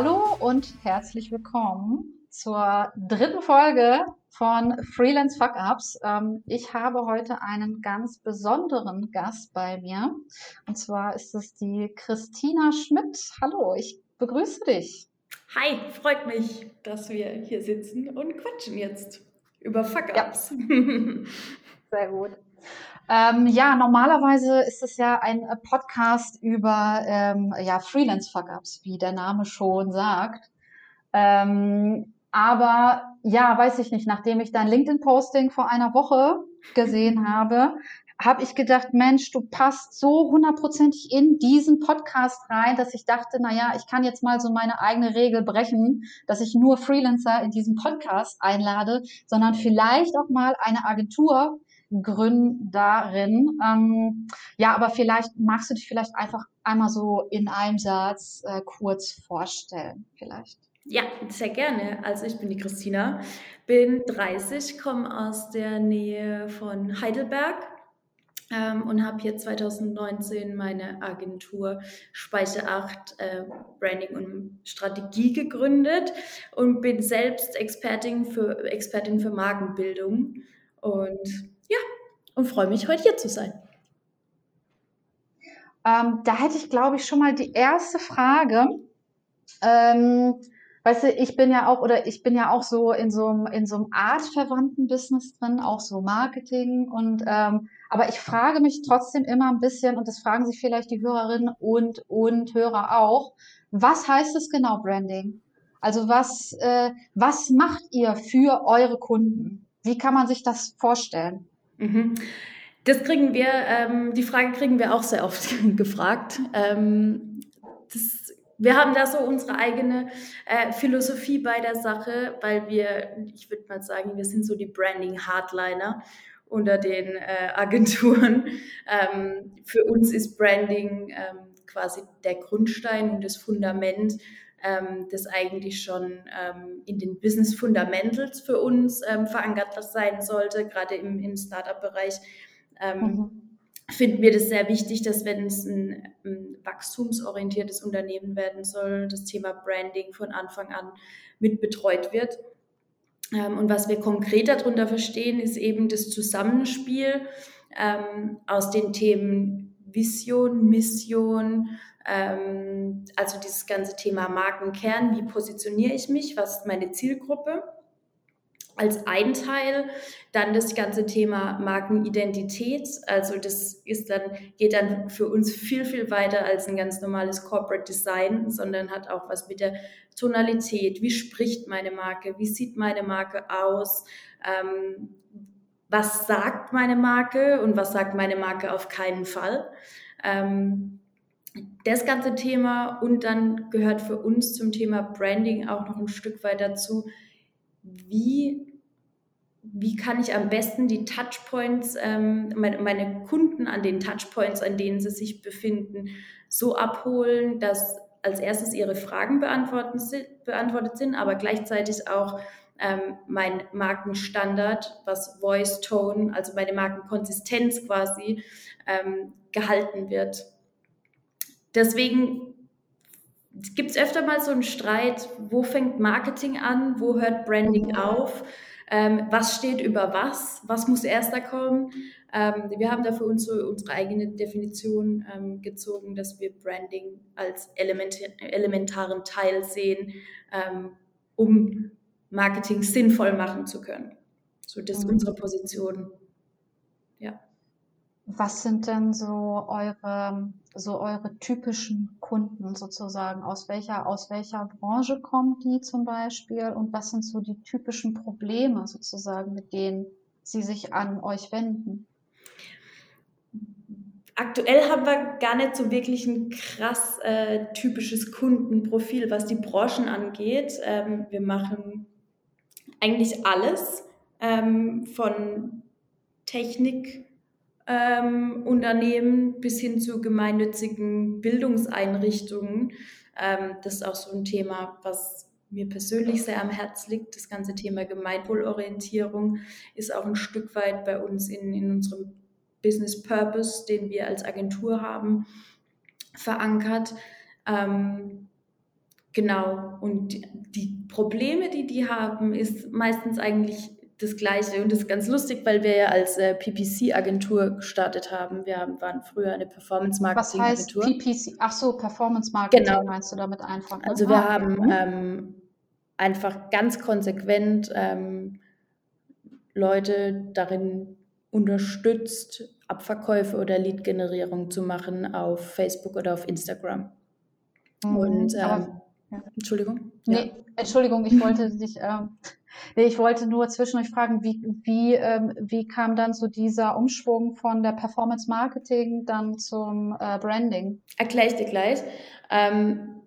Hallo und herzlich willkommen zur dritten Folge von Freelance Fuck Ups. Ähm, ich habe heute einen ganz besonderen Gast bei mir. Und zwar ist es die Christina Schmidt. Hallo, ich begrüße dich. Hi, freut mich, dass wir hier sitzen und quatschen jetzt über Fuck Ups. Ja. Sehr gut. Ähm, ja, normalerweise ist es ja ein äh, Podcast über ähm, ja, Freelance-Fuck-Ups, wie der Name schon sagt. Ähm, aber ja, weiß ich nicht, nachdem ich dein LinkedIn-Posting vor einer Woche gesehen habe, habe ich gedacht, Mensch, du passt so hundertprozentig in diesen Podcast rein, dass ich dachte, na ja, ich kann jetzt mal so meine eigene Regel brechen, dass ich nur Freelancer in diesen Podcast einlade, sondern vielleicht auch mal eine Agentur Gründerin. Ähm, ja, aber vielleicht magst du dich vielleicht einfach einmal so in einem Satz äh, kurz vorstellen, vielleicht. Ja, sehr gerne. Also ich bin die Christina, bin 30, komme aus der Nähe von Heidelberg ähm, und habe hier 2019 meine Agentur Speicher 8 äh, Branding und Strategie gegründet und bin selbst Expertin für, Expertin für Markenbildung. Und und freue mich, heute hier zu sein. Ähm, da hätte ich, glaube ich, schon mal die erste Frage. Ähm, weißt du, ich bin ja auch, oder ich bin ja auch so in so einem, in so einem artverwandten Business drin, auch so Marketing und, ähm, aber ich frage mich trotzdem immer ein bisschen, und das fragen sich vielleicht die Hörerinnen und, und Hörer auch, was heißt es genau Branding? Also was, äh, was macht ihr für eure Kunden? Wie kann man sich das vorstellen? Mhm. Das kriegen wir, ähm, die Frage kriegen wir auch sehr oft gefragt. Ähm, das, wir haben da so unsere eigene äh, Philosophie bei der Sache, weil wir, ich würde mal sagen, wir sind so die Branding-Hardliner unter den äh, Agenturen. Ähm, für uns ist Branding ähm, quasi der Grundstein und das Fundament das eigentlich schon ähm, in den Business Fundamentals für uns ähm, verankert sein sollte, gerade im, im Startup-Bereich. Ähm, mhm. Finden wir das sehr wichtig, dass wenn es ein, ein wachstumsorientiertes Unternehmen werden soll, das Thema Branding von Anfang an mit betreut wird. Ähm, und was wir konkret darunter verstehen, ist eben das Zusammenspiel ähm, aus den Themen Vision, Mission, ähm, also dieses ganze Thema Markenkern, wie positioniere ich mich, was ist meine Zielgruppe? Als ein Teil dann das ganze Thema Markenidentität. Also das ist dann, geht dann für uns viel, viel weiter als ein ganz normales Corporate Design, sondern hat auch was mit der Tonalität. Wie spricht meine Marke? Wie sieht meine Marke aus? Ähm, was sagt meine Marke und was sagt meine Marke auf keinen Fall? Ähm, das ganze Thema und dann gehört für uns zum Thema Branding auch noch ein Stück weit dazu, wie, wie kann ich am besten die Touchpoints, ähm, meine, meine Kunden an den Touchpoints, an denen sie sich befinden, so abholen, dass als erstes ihre Fragen beantwortet sind, aber gleichzeitig auch ähm, mein Markenstandard, was Voice Tone, also meine Markenkonsistenz quasi, ähm, gehalten wird. Deswegen gibt es öfter mal so einen Streit, wo fängt Marketing an, wo hört Branding auf, ähm, was steht über was, was muss erster kommen. Ähm, wir haben da für uns so unsere eigene Definition ähm, gezogen, dass wir Branding als element elementaren Teil sehen, ähm, um Marketing sinnvoll machen zu können. So, das ist mhm. unsere Position. Ja. Was sind denn so eure, so eure typischen Kunden sozusagen? Aus welcher, aus welcher Branche kommen die zum Beispiel? Und was sind so die typischen Probleme sozusagen, mit denen sie sich an euch wenden? Aktuell haben wir gar nicht so wirklich ein krass äh, typisches Kundenprofil, was die Branchen angeht. Ähm, wir machen eigentlich alles ähm, von Technik ähm, bis hin zu gemeinnützigen Bildungseinrichtungen. Ähm, das ist auch so ein Thema, was mir persönlich sehr am Herz liegt. Das ganze Thema Gemeinwohlorientierung ist auch ein Stück weit bei uns in, in unserem Business Purpose, den wir als Agentur haben, verankert. Ähm, Genau. Und die Probleme, die die haben, ist meistens eigentlich das Gleiche. Und das ist ganz lustig, weil wir ja als äh, PPC-Agentur gestartet haben. Wir haben, waren früher eine Performance-Marketing-Agentur. Was heißt PPC? Ach so, Performance-Marketing Genau. meinst du damit einfach? Ne? Also wir Ah, haben mhm. ähm, einfach ganz konsequent ähm, Leute darin unterstützt, Abverkäufe oder Lead-Generierung zu machen auf Facebook oder auf Instagram. Mhm. Und ähm, ja. Entschuldigung. Nee, Entschuldigung, ich wollte dich, ähm, nee, ich wollte nur zwischendurch fragen, wie, wie, ähm, wie kam dann so dieser Umschwung von der Performance Marketing dann zum äh, Branding? Erkläre ich dir gleich. Ähm,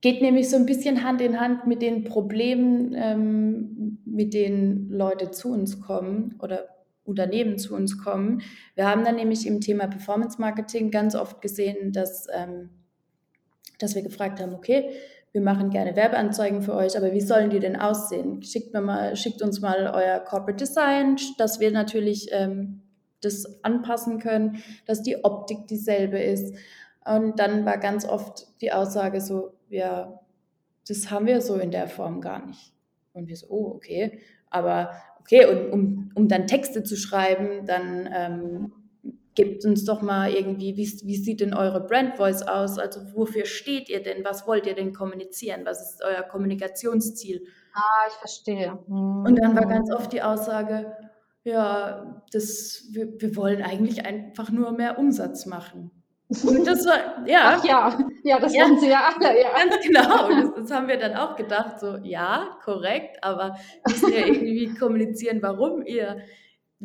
geht nämlich so ein bisschen Hand in Hand mit den Problemen, ähm, mit denen Leute zu uns kommen oder Unternehmen zu uns kommen. Wir haben dann nämlich im Thema Performance Marketing ganz oft gesehen, dass, ähm, dass wir gefragt haben, okay, wir machen gerne Werbeanzeigen für euch, aber wie sollen die denn aussehen? Schickt, mir mal, schickt uns mal euer Corporate Design, dass wir natürlich ähm, das anpassen können, dass die Optik dieselbe ist. Und dann war ganz oft die Aussage so, ja, das haben wir so in der Form gar nicht. Und wir so, oh, okay. Aber okay, und um, um dann Texte zu schreiben, dann ähm, gebt uns doch mal irgendwie, wie, wie sieht denn eure Brand Voice aus? Also wofür steht ihr denn? Was wollt ihr denn kommunizieren? Was ist euer Kommunikationsziel? Ah, ich verstehe. Mhm. Und dann war ganz oft die Aussage, ja, das, wir, wir wollen eigentlich einfach nur mehr Umsatz machen. Und das war, ja, Ach ja, ja, das Ja. sie ja alle, ja. ganz genau. Das, das haben wir dann auch gedacht, so, ja, korrekt, aber müssen ja irgendwie kommunizieren, warum ihr,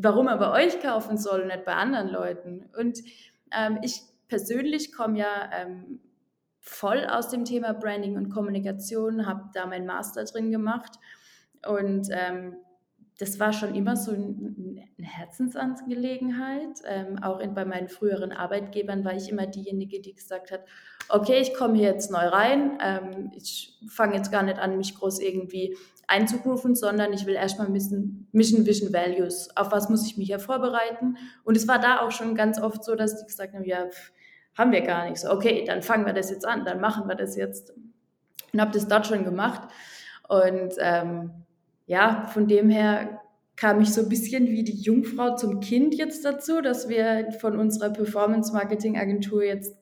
warum er bei euch kaufen soll und nicht bei anderen Leuten. Und ähm, ich persönlich komme ja ähm, voll aus dem Thema Branding und Kommunikation, habe da meinen Master drin gemacht und ähm, das war schon immer so ein, eine Herzensangelegenheit. Ähm, auch in, bei meinen früheren Arbeitgebern war ich immer diejenige, die gesagt hat, okay, ich komme hier jetzt neu rein, ähm, ich fange jetzt gar nicht an, mich groß irgendwie einzurufen, sondern ich will erstmal wissen, Mission, Vision, Values, auf was muss ich mich ja vorbereiten. Und es war da auch schon ganz oft so, dass die gesagt haben, ja, pff, haben wir gar nicht. So, okay, dann fangen wir das jetzt an, dann machen wir das jetzt. Und habe das dort schon gemacht. Und ähm, ja, von dem her kam ich so ein bisschen wie die Jungfrau zum Kind jetzt dazu, dass wir von unserer Performance-Marketing-Agentur jetzt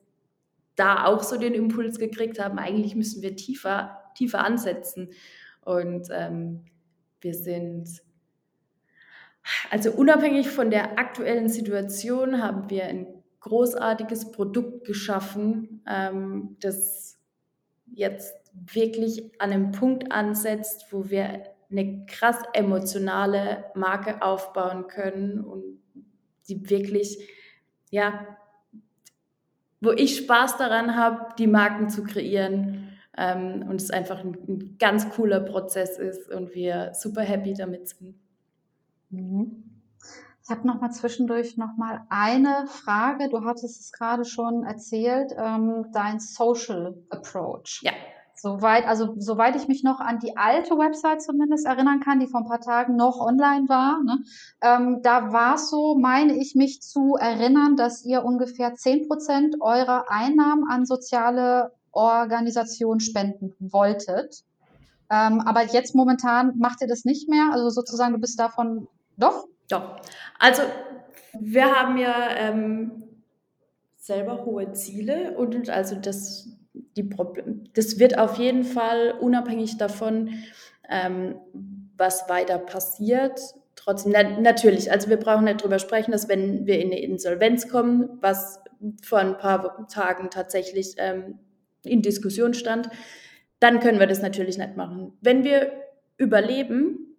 da auch so den Impuls gekriegt haben, eigentlich müssen wir tiefer, tiefer ansetzen. Und ähm, wir sind, also unabhängig von der aktuellen Situation, haben wir ein großartiges Produkt geschaffen, ähm, das jetzt wirklich an einem Punkt ansetzt, wo wir eine krass emotionale Marke aufbauen können und die wirklich, ja, wo ich Spaß daran habe, die Marken zu kreieren ähm, und es einfach ein, ein ganz cooler Prozess ist und wir super happy damit sind. Mhm. Ich habe noch mal zwischendurch noch mal eine Frage. Du hattest es gerade schon erzählt, ähm, dein Social Approach. Ja. Soweit, also soweit ich mich noch an die alte Website zumindest erinnern kann, die vor ein paar Tagen noch online war, ne, ähm, da war es so, meine ich mich zu erinnern, dass ihr ungefähr 10% eurer Einnahmen an soziale Organisationen spenden wolltet. Ähm, aber jetzt momentan macht ihr das nicht mehr. Also sozusagen, du bist davon, doch? Doch. Also wir haben ja ähm, selber hohe Ziele und also das, die Problem, das wird auf jeden Fall unabhängig davon, ähm, was weiter passiert. Trotzdem, na, natürlich, also wir brauchen nicht drüber sprechen, dass wenn wir in eine Insolvenz kommen, was vor ein paar Tagen tatsächlich ähm, in Diskussion stand, dann können wir das natürlich nicht machen. Wenn wir überleben,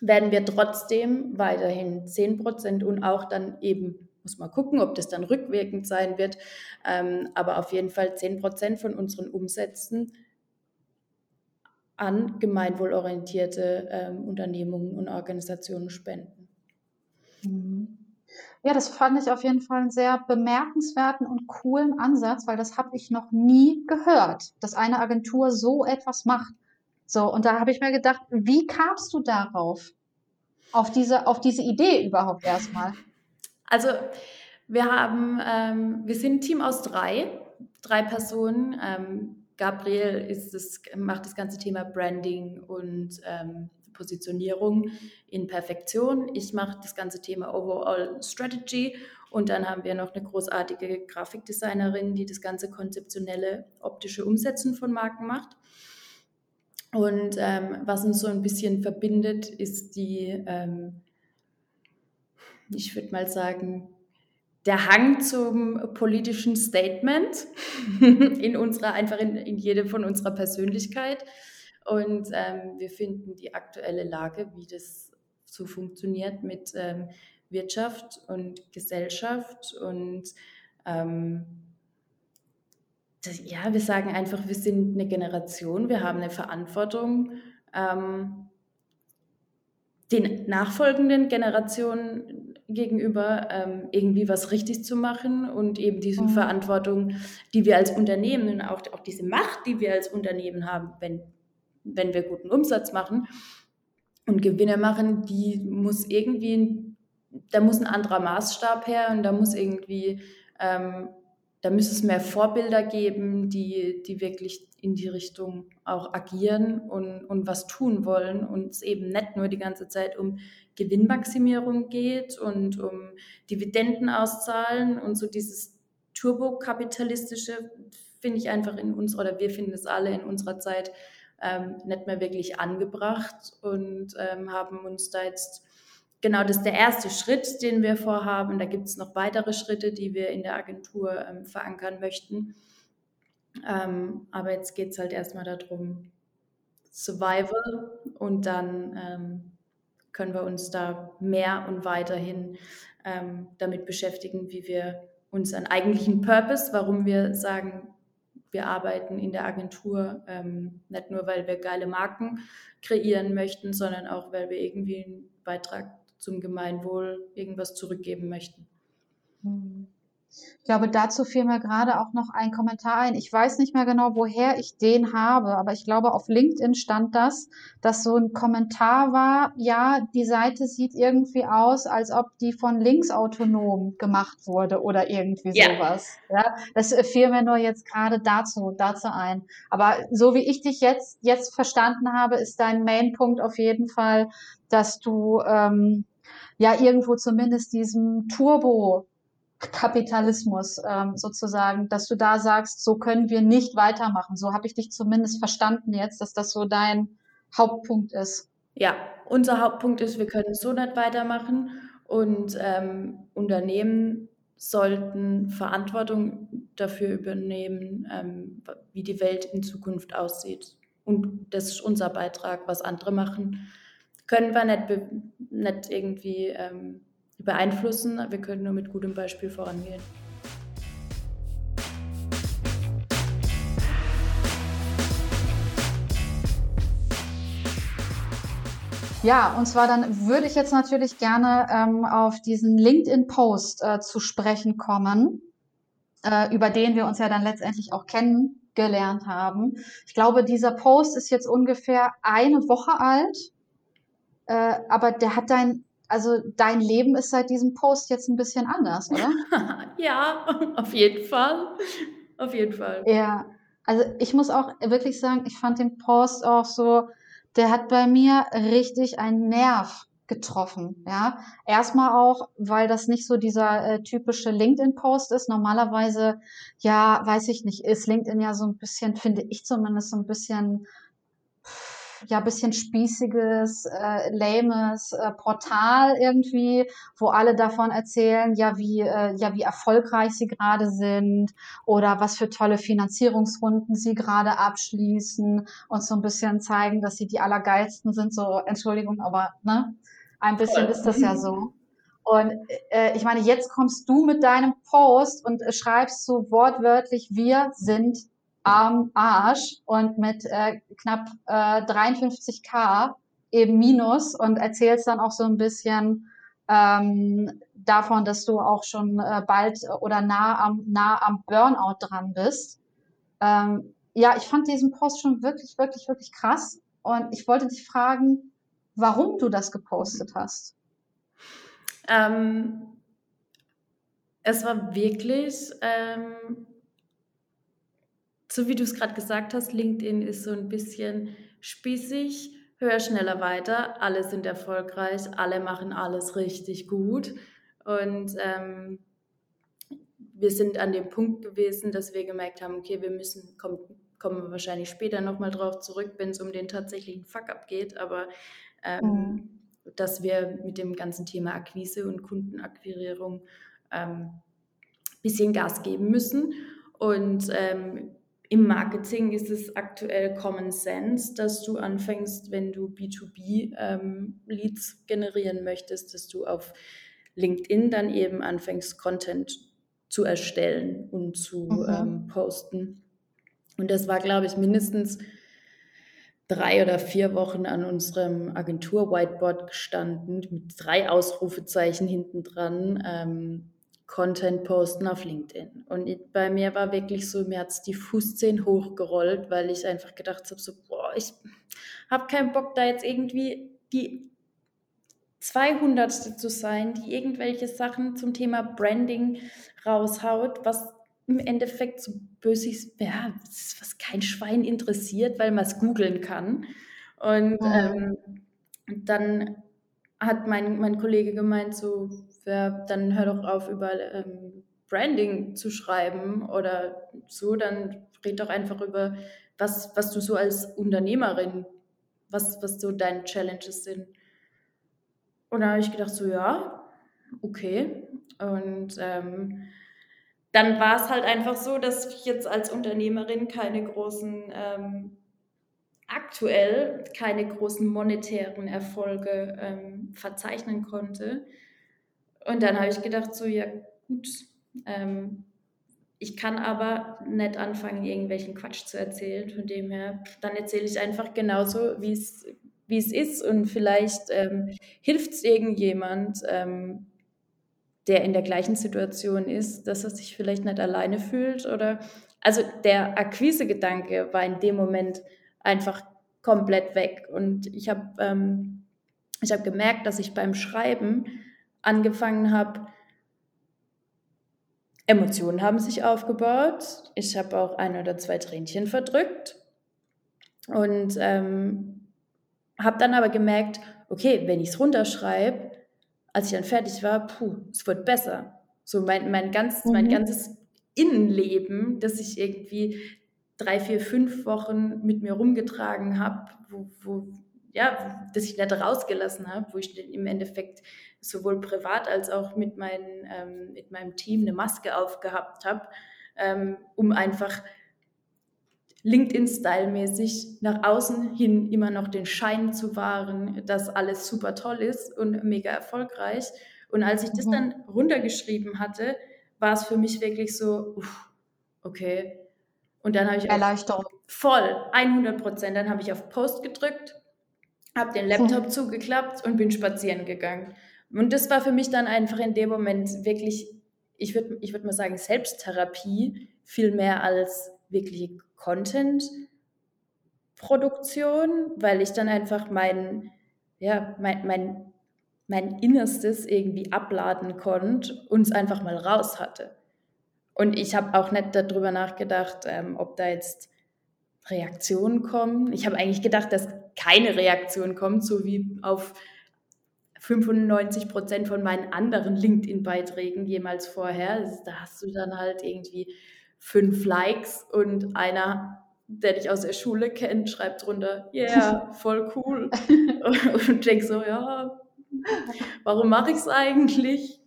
werden wir trotzdem weiterhin 10% und auch dann eben, muss man gucken, ob das dann rückwirkend sein wird, ähm, aber auf jeden Fall 10% von unseren Umsätzen an gemeinwohlorientierte ähm, Unternehmungen und Organisationen spenden. Mhm. Ja, das fand ich auf jeden Fall einen sehr bemerkenswerten und coolen Ansatz, weil das habe ich noch nie gehört, dass eine Agentur so etwas macht. So, und da habe ich mir gedacht, wie kamst du darauf? Auf diese, auf diese Idee überhaupt erstmal? Also wir haben, ähm, wir sind ein Team aus drei, drei Personen, ähm, Gabriel das, macht das ganze Thema Branding und ähm, Positionierung in Perfektion. Ich mache das ganze Thema Overall Strategy und dann haben wir noch eine großartige Grafikdesignerin, die das ganze konzeptionelle optische Umsetzen von Marken macht. Und ähm, was uns so ein bisschen verbindet, ist die, ähm, ich würde mal sagen, der Hang zum politischen Statement in unserer, einfach in, in jedem von unserer Persönlichkeit. Und ähm, wir finden die aktuelle Lage, wie das so funktioniert mit ähm, Wirtschaft und Gesellschaft und ähm, das, ja, wir sagen einfach, wir sind eine Generation, wir haben eine Verantwortung, ähm, den nachfolgenden Generationen gegenüber ähm, irgendwie was richtig zu machen und eben diese mhm. Verantwortung, die wir als Unternehmen und auch, auch diese Macht, die wir als Unternehmen haben, wenn, wenn wir guten Umsatz machen und Gewinne machen, die muss irgendwie, da muss ein anderer Maßstab her und da muss irgendwie ähm, da müsste es mehr Vorbilder geben, die, die wirklich in die Richtung auch agieren und, und was tun wollen und es eben nicht nur die ganze Zeit um Gewinnmaximierung geht und um Dividenden auszahlen und so dieses turbokapitalistische finde ich einfach in uns oder wir finden es alle in unserer Zeit ähm, nicht mehr wirklich angebracht und ähm, haben uns da jetzt genau, das ist der erste Schritt, den wir vorhaben. Da gibt es noch weitere Schritte, die wir in der Agentur ähm, verankern möchten. Ähm, aber jetzt geht es halt erstmal darum, Survival und dann ähm, können wir uns da mehr und weiterhin ähm, damit beschäftigen, wie wir unseren eigentlichen Purpose, warum wir sagen, wir arbeiten in der Agentur, ähm, nicht nur, weil wir geile Marken kreieren möchten, sondern auch, weil wir irgendwie einen Beitrag zum Gemeinwohl irgendwas zurückgeben möchten. Ich glaube, dazu fiel mir gerade auch noch ein Kommentar ein. Ich weiß nicht mehr genau, woher ich den habe, aber ich glaube, auf LinkedIn stand das, dass so ein Kommentar war, ja, die Seite sieht irgendwie aus, als ob die von linksautonom gemacht wurde oder irgendwie ja. sowas. Ja, das fiel mir nur jetzt gerade dazu, dazu ein. Aber so wie ich dich jetzt, jetzt verstanden habe, ist dein Mainpunkt auf jeden Fall, dass du ähm, ja irgendwo zumindest diesem Turbo Kapitalismus ähm, sozusagen, dass du da sagst, so können wir nicht weitermachen. So habe ich dich zumindest verstanden jetzt, dass das so dein Hauptpunkt ist. Ja, unser Hauptpunkt ist, wir können so nicht weitermachen und ähm, Unternehmen sollten Verantwortung dafür übernehmen, ähm, wie die Welt in Zukunft aussieht. Und das ist unser Beitrag. Was andere machen, können wir nicht, nicht irgendwie ähm, beeinflussen. Wir können nur mit gutem Beispiel vorangehen. Ja, und zwar dann würde ich jetzt natürlich gerne ähm, auf diesen LinkedIn-Post äh, zu sprechen kommen, äh, über den wir uns ja dann letztendlich auch kennengelernt haben. Ich glaube, dieser Post ist jetzt ungefähr eine Woche alt, äh, aber der hat dein also dein Leben ist seit diesem Post jetzt ein bisschen anders, oder? ja, auf jeden Fall. Auf jeden Fall. Ja, also ich muss auch wirklich sagen, ich fand den Post auch so, der hat bei mir richtig einen Nerv getroffen. Ja, erstmal auch, weil das nicht so dieser äh, typische LinkedIn-Post ist. Normalerweise, ja, weiß ich nicht, ist LinkedIn ja so ein bisschen, finde ich zumindest so ein bisschen ja bisschen spießiges, äh, lames äh, Portal irgendwie, wo alle davon erzählen, ja wie äh, ja wie erfolgreich sie gerade sind oder was für tolle Finanzierungsrunden sie gerade abschließen und so ein bisschen zeigen, dass sie die allergeilsten sind. So Entschuldigung, aber ne, ein bisschen ist das ja so. Und äh, ich meine, jetzt kommst du mit deinem Post und äh, schreibst so wortwörtlich, wir sind am Arsch und mit äh, knapp äh, 53k eben Minus und erzählst dann auch so ein bisschen ähm, davon, dass du auch schon äh, bald oder nah am, nah am Burnout dran bist. Ähm, ja, ich fand diesen Post schon wirklich, wirklich, wirklich krass und ich wollte dich fragen, warum du das gepostet hast. Ähm, es war wirklich ähm, so wie du es gerade gesagt hast, LinkedIn ist so ein bisschen spießig, höher, schneller, weiter. Alle sind erfolgreich, alle machen alles richtig gut. Und ähm, wir sind an dem Punkt gewesen, dass wir gemerkt haben, okay, wir müssen, kommt, kommen wir wahrscheinlich später nochmal drauf zurück, wenn es um den tatsächlichen Fuck-up geht, aber ähm, mhm. dass wir mit dem ganzen Thema Akquise und Kundenakquirierung ähm, bisschen Gas geben müssen. Und ähm, im Marketing ist es aktuell Common Sense, dass du anfängst, wenn du B2B ähm, Leads generieren möchtest, dass du auf LinkedIn dann eben anfängst, Content zu erstellen und zu mhm. ähm, posten. Und das war, glaube ich, mindestens drei oder vier Wochen an unserem Agentur-Whiteboard gestanden, mit drei Ausrufezeichen hinten dran. Ähm, Content posten auf LinkedIn. Und bei mir war wirklich so, mir hat es die Fußzehen hochgerollt, weil ich einfach gedacht habe, so, boah, ich habe keinen Bock, da jetzt irgendwie die 200. zu sein, die irgendwelche Sachen zum Thema Branding raushaut, was im Endeffekt so bösig, ja, was kein Schwein interessiert, weil man es googeln kann. Und mhm. ähm, dann hat mein, mein Kollege gemeint, so, ja, dann hör doch auf, über ähm, Branding zu schreiben oder so, dann red doch einfach über, was, was du so als Unternehmerin, was, was so deine Challenges sind. Und dann habe ich gedacht, so, ja, okay. Und ähm, dann war es halt einfach so, dass ich jetzt als Unternehmerin keine großen, ähm, aktuell keine großen monetären Erfolge ähm, verzeichnen konnte. Und dann habe ich gedacht, so, ja, gut, ähm, ich kann aber nicht anfangen, irgendwelchen Quatsch zu erzählen. Von dem her, dann erzähle ich einfach genauso, wie es ist und vielleicht ähm, hilft es irgendjemand, ähm, der in der gleichen Situation ist, dass er sich vielleicht nicht alleine fühlt oder also der Akquise-Gedanke war in dem Moment einfach komplett weg und ich habe ähm, ich habe gemerkt, dass ich beim Schreiben angefangen habe, Emotionen haben sich aufgebaut. Ich habe auch ein oder zwei Tränchen verdrückt und ähm, habe dann aber gemerkt, okay, wenn ich es runterschreibe, als ich dann fertig war, puh, es wird besser. So mein, mein, ganz, mhm. mein ganzes Innenleben, das ich irgendwie drei, vier, fünf Wochen mit mir rumgetragen habe, wo, wo, ja, das ich nicht rausgelassen habe, wo ich im Endeffekt sowohl privat als auch mit, mein, ähm, mit meinem Team eine Maske aufgehabt habe, ähm, um einfach LinkedIn-Style-mäßig nach außen hin immer noch den Schein zu wahren, dass alles super toll ist und mega erfolgreich. Und als ich das mhm. dann runtergeschrieben hatte, war es für mich wirklich so, uff, okay. Und dann habe ich Erleichterung. voll 100 Prozent. Dann habe ich auf Post gedrückt, habe den Laptop mhm. zugeklappt und bin spazieren gegangen. Und das war für mich dann einfach in dem Moment wirklich, ich würde ich würd mal sagen, Selbsttherapie viel mehr als wirkliche Content-Produktion, weil ich dann einfach mein, ja, mein, mein, mein Innerstes irgendwie abladen konnte und es einfach mal raus hatte. Und ich habe auch nicht darüber nachgedacht, ähm, ob da jetzt Reaktionen kommen. Ich habe eigentlich gedacht, dass keine Reaktion kommt, so wie auf 95 Prozent von meinen anderen LinkedIn-Beiträgen jemals vorher. Da hast du dann halt irgendwie fünf Likes und einer, der dich aus der Schule kennt, schreibt drunter, yeah, voll cool. und denkst so, ja, warum mache ich es eigentlich?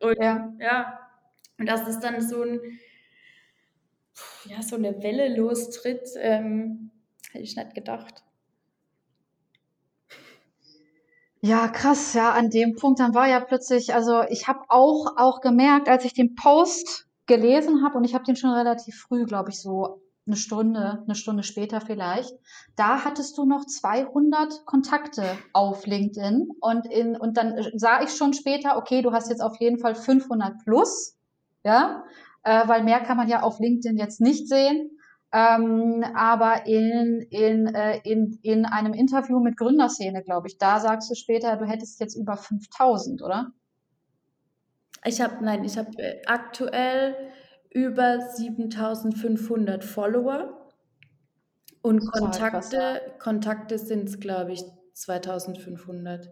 Und ja. ja, und dass es dann so ein, ja, so eine Welle lostritt, ähm, hätte ich nicht gedacht. Ja, krass, ja, an dem Punkt, dann war ja plötzlich, also ich habe auch, auch gemerkt, als ich den Post gelesen habe und ich habe den schon relativ früh, glaube ich, so eine Stunde, eine Stunde später vielleicht. Da hattest du noch 200 Kontakte auf LinkedIn und in und dann sah ich schon später, okay, du hast jetzt auf jeden Fall 500 plus, ja, äh, weil mehr kann man ja auf LinkedIn jetzt nicht sehen. Ähm, aber in, in, äh, in, in einem Interview mit Gründerszene, glaube ich, da sagst du später, du hättest jetzt über 5000, oder? Ich habe, nein, ich habe äh, aktuell über 7500 Follower. Und Kontakte, Kontakte sind es, glaube ich, 2500.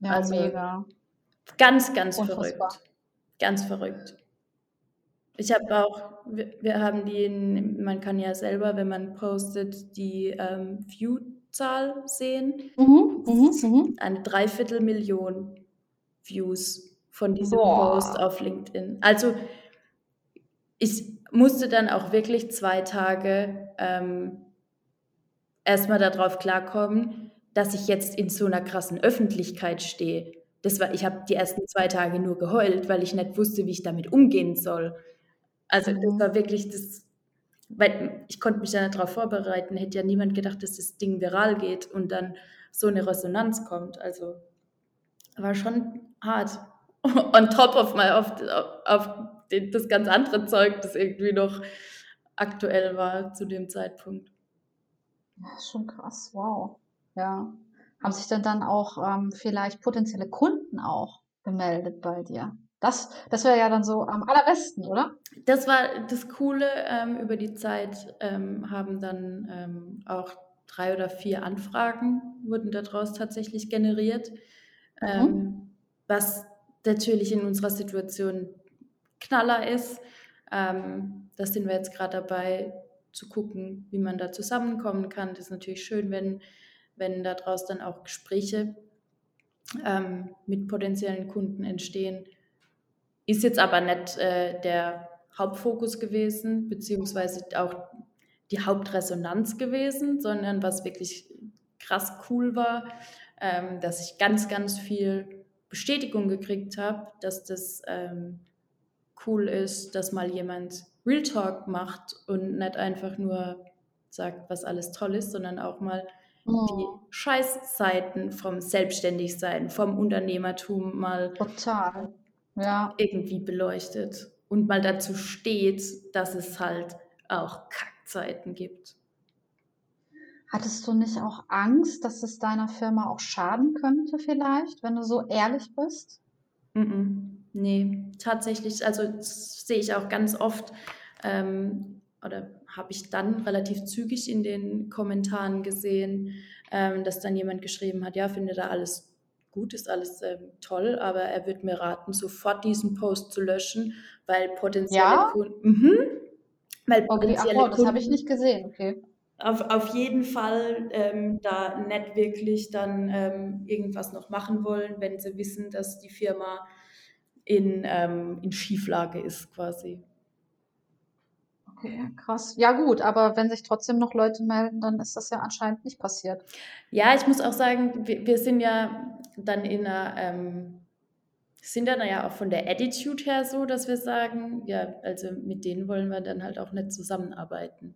Ja, also mega. Ganz, ganz Unfassbar. verrückt. Ganz verrückt. Ich habe auch, wir, wir, haben die, in, man kann ja selber, wenn man postet, die ähm, View-Zahl sehen. Mhm, mhm, mhm. Eine Dreiviertelmillion Views von diesem Boah. Post auf LinkedIn. Also ich musste dann auch wirklich zwei Tage ähm, erstmal darauf klarkommen, dass ich jetzt in so einer krassen Öffentlichkeit stehe. Das war, ich habe die ersten zwei Tage nur geheult, weil ich nicht wusste, wie ich damit umgehen soll. Also mhm. das war wirklich das, weil ich konnte mich ja nicht darauf vorbereiten, hätte ja niemand gedacht, dass das Ding viral geht und dann so eine Resonanz kommt. Also war schon hart. On top of my, auf, auf das ganz andere Zeug, das irgendwie noch aktuell war zu dem Zeitpunkt. Ja, schon krass, wow. Ja. Haben sich denn dann auch ähm, vielleicht potenzielle Kunden auch gemeldet bei dir? Das, das wäre ja dann so am allerbesten, oder? Das war das Coole. Ähm, über die Zeit ähm, haben dann ähm, auch drei oder vier Anfragen wurden daraus tatsächlich generiert, mhm. Ähm, was natürlich in unserer Situation Knaller ist. Ähm, da sind wir jetzt gerade dabei zu gucken, wie man da zusammenkommen kann. Das ist natürlich schön, wenn, wenn daraus dann auch Gespräche ähm, mit potenziellen Kunden entstehen. Ist jetzt aber nicht äh, der Hauptfokus gewesen, beziehungsweise auch die Hauptresonanz gewesen, sondern was wirklich krass cool war, ähm, dass ich ganz, ganz viel Bestätigung gekriegt habe, dass das ähm, cool ist, dass mal jemand Real Talk macht und nicht einfach nur sagt, was alles toll ist, sondern auch mal oh. die Scheißseiten vom Selbstständigsein, vom Unternehmertum mal Total. Ja. irgendwie beleuchtet und mal dazu steht, dass es halt auch Kackzeiten gibt. Hattest du nicht auch Angst, dass es deiner Firma auch schaden könnte vielleicht, wenn du so ehrlich bist? Mm, -mm. Nee, tatsächlich, also das sehe ich auch ganz oft ähm, oder habe ich dann relativ zügig in den Kommentaren gesehen, ähm, dass dann jemand geschrieben hat, ja, finde da alles gut, ist alles ähm, toll, aber er wird mir raten, sofort diesen Post zu löschen, weil potenzielle ja? Kunden, mhm, weil potenzielle okay, ach, das habe ich nicht gesehen, okay. Auf, auf jeden Fall ähm, da nicht wirklich dann ähm, irgendwas noch machen wollen, wenn sie wissen, dass die Firma in, ähm, in Schieflage ist quasi. Okay, krass. Ja gut, aber wenn sich trotzdem noch Leute melden, dann ist das ja anscheinend nicht passiert. Ja, ich muss auch sagen, wir, wir sind ja dann in einer, ähm, sind dann ja auch von der Attitude her so, dass wir sagen, ja, also mit denen wollen wir dann halt auch nicht zusammenarbeiten.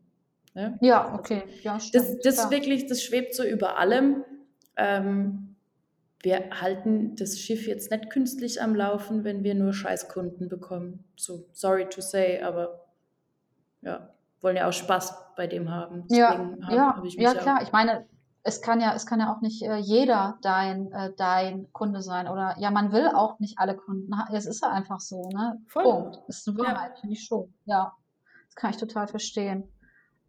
Ne? Ja, also okay. Ja, stimmt, das, das wirklich, das schwebt so über allem. Ähm, wir halten das Schiff jetzt nicht künstlich am Laufen, wenn wir nur Scheißkunden bekommen. So, sorry to say, aber ja, wollen ja auch Spaß bei dem haben. Deswegen ja, hab, ja, hab ja klar. Ich meine, es kann ja, es kann ja auch nicht äh, jeder dein, äh, dein Kunde sein. Oder ja, man will auch nicht alle Kunden. Es ist ja einfach so, ne? Voll. Punkt. Das ist eine Wahrheit, ja. finde ich schon. Ja. Das kann ich total verstehen.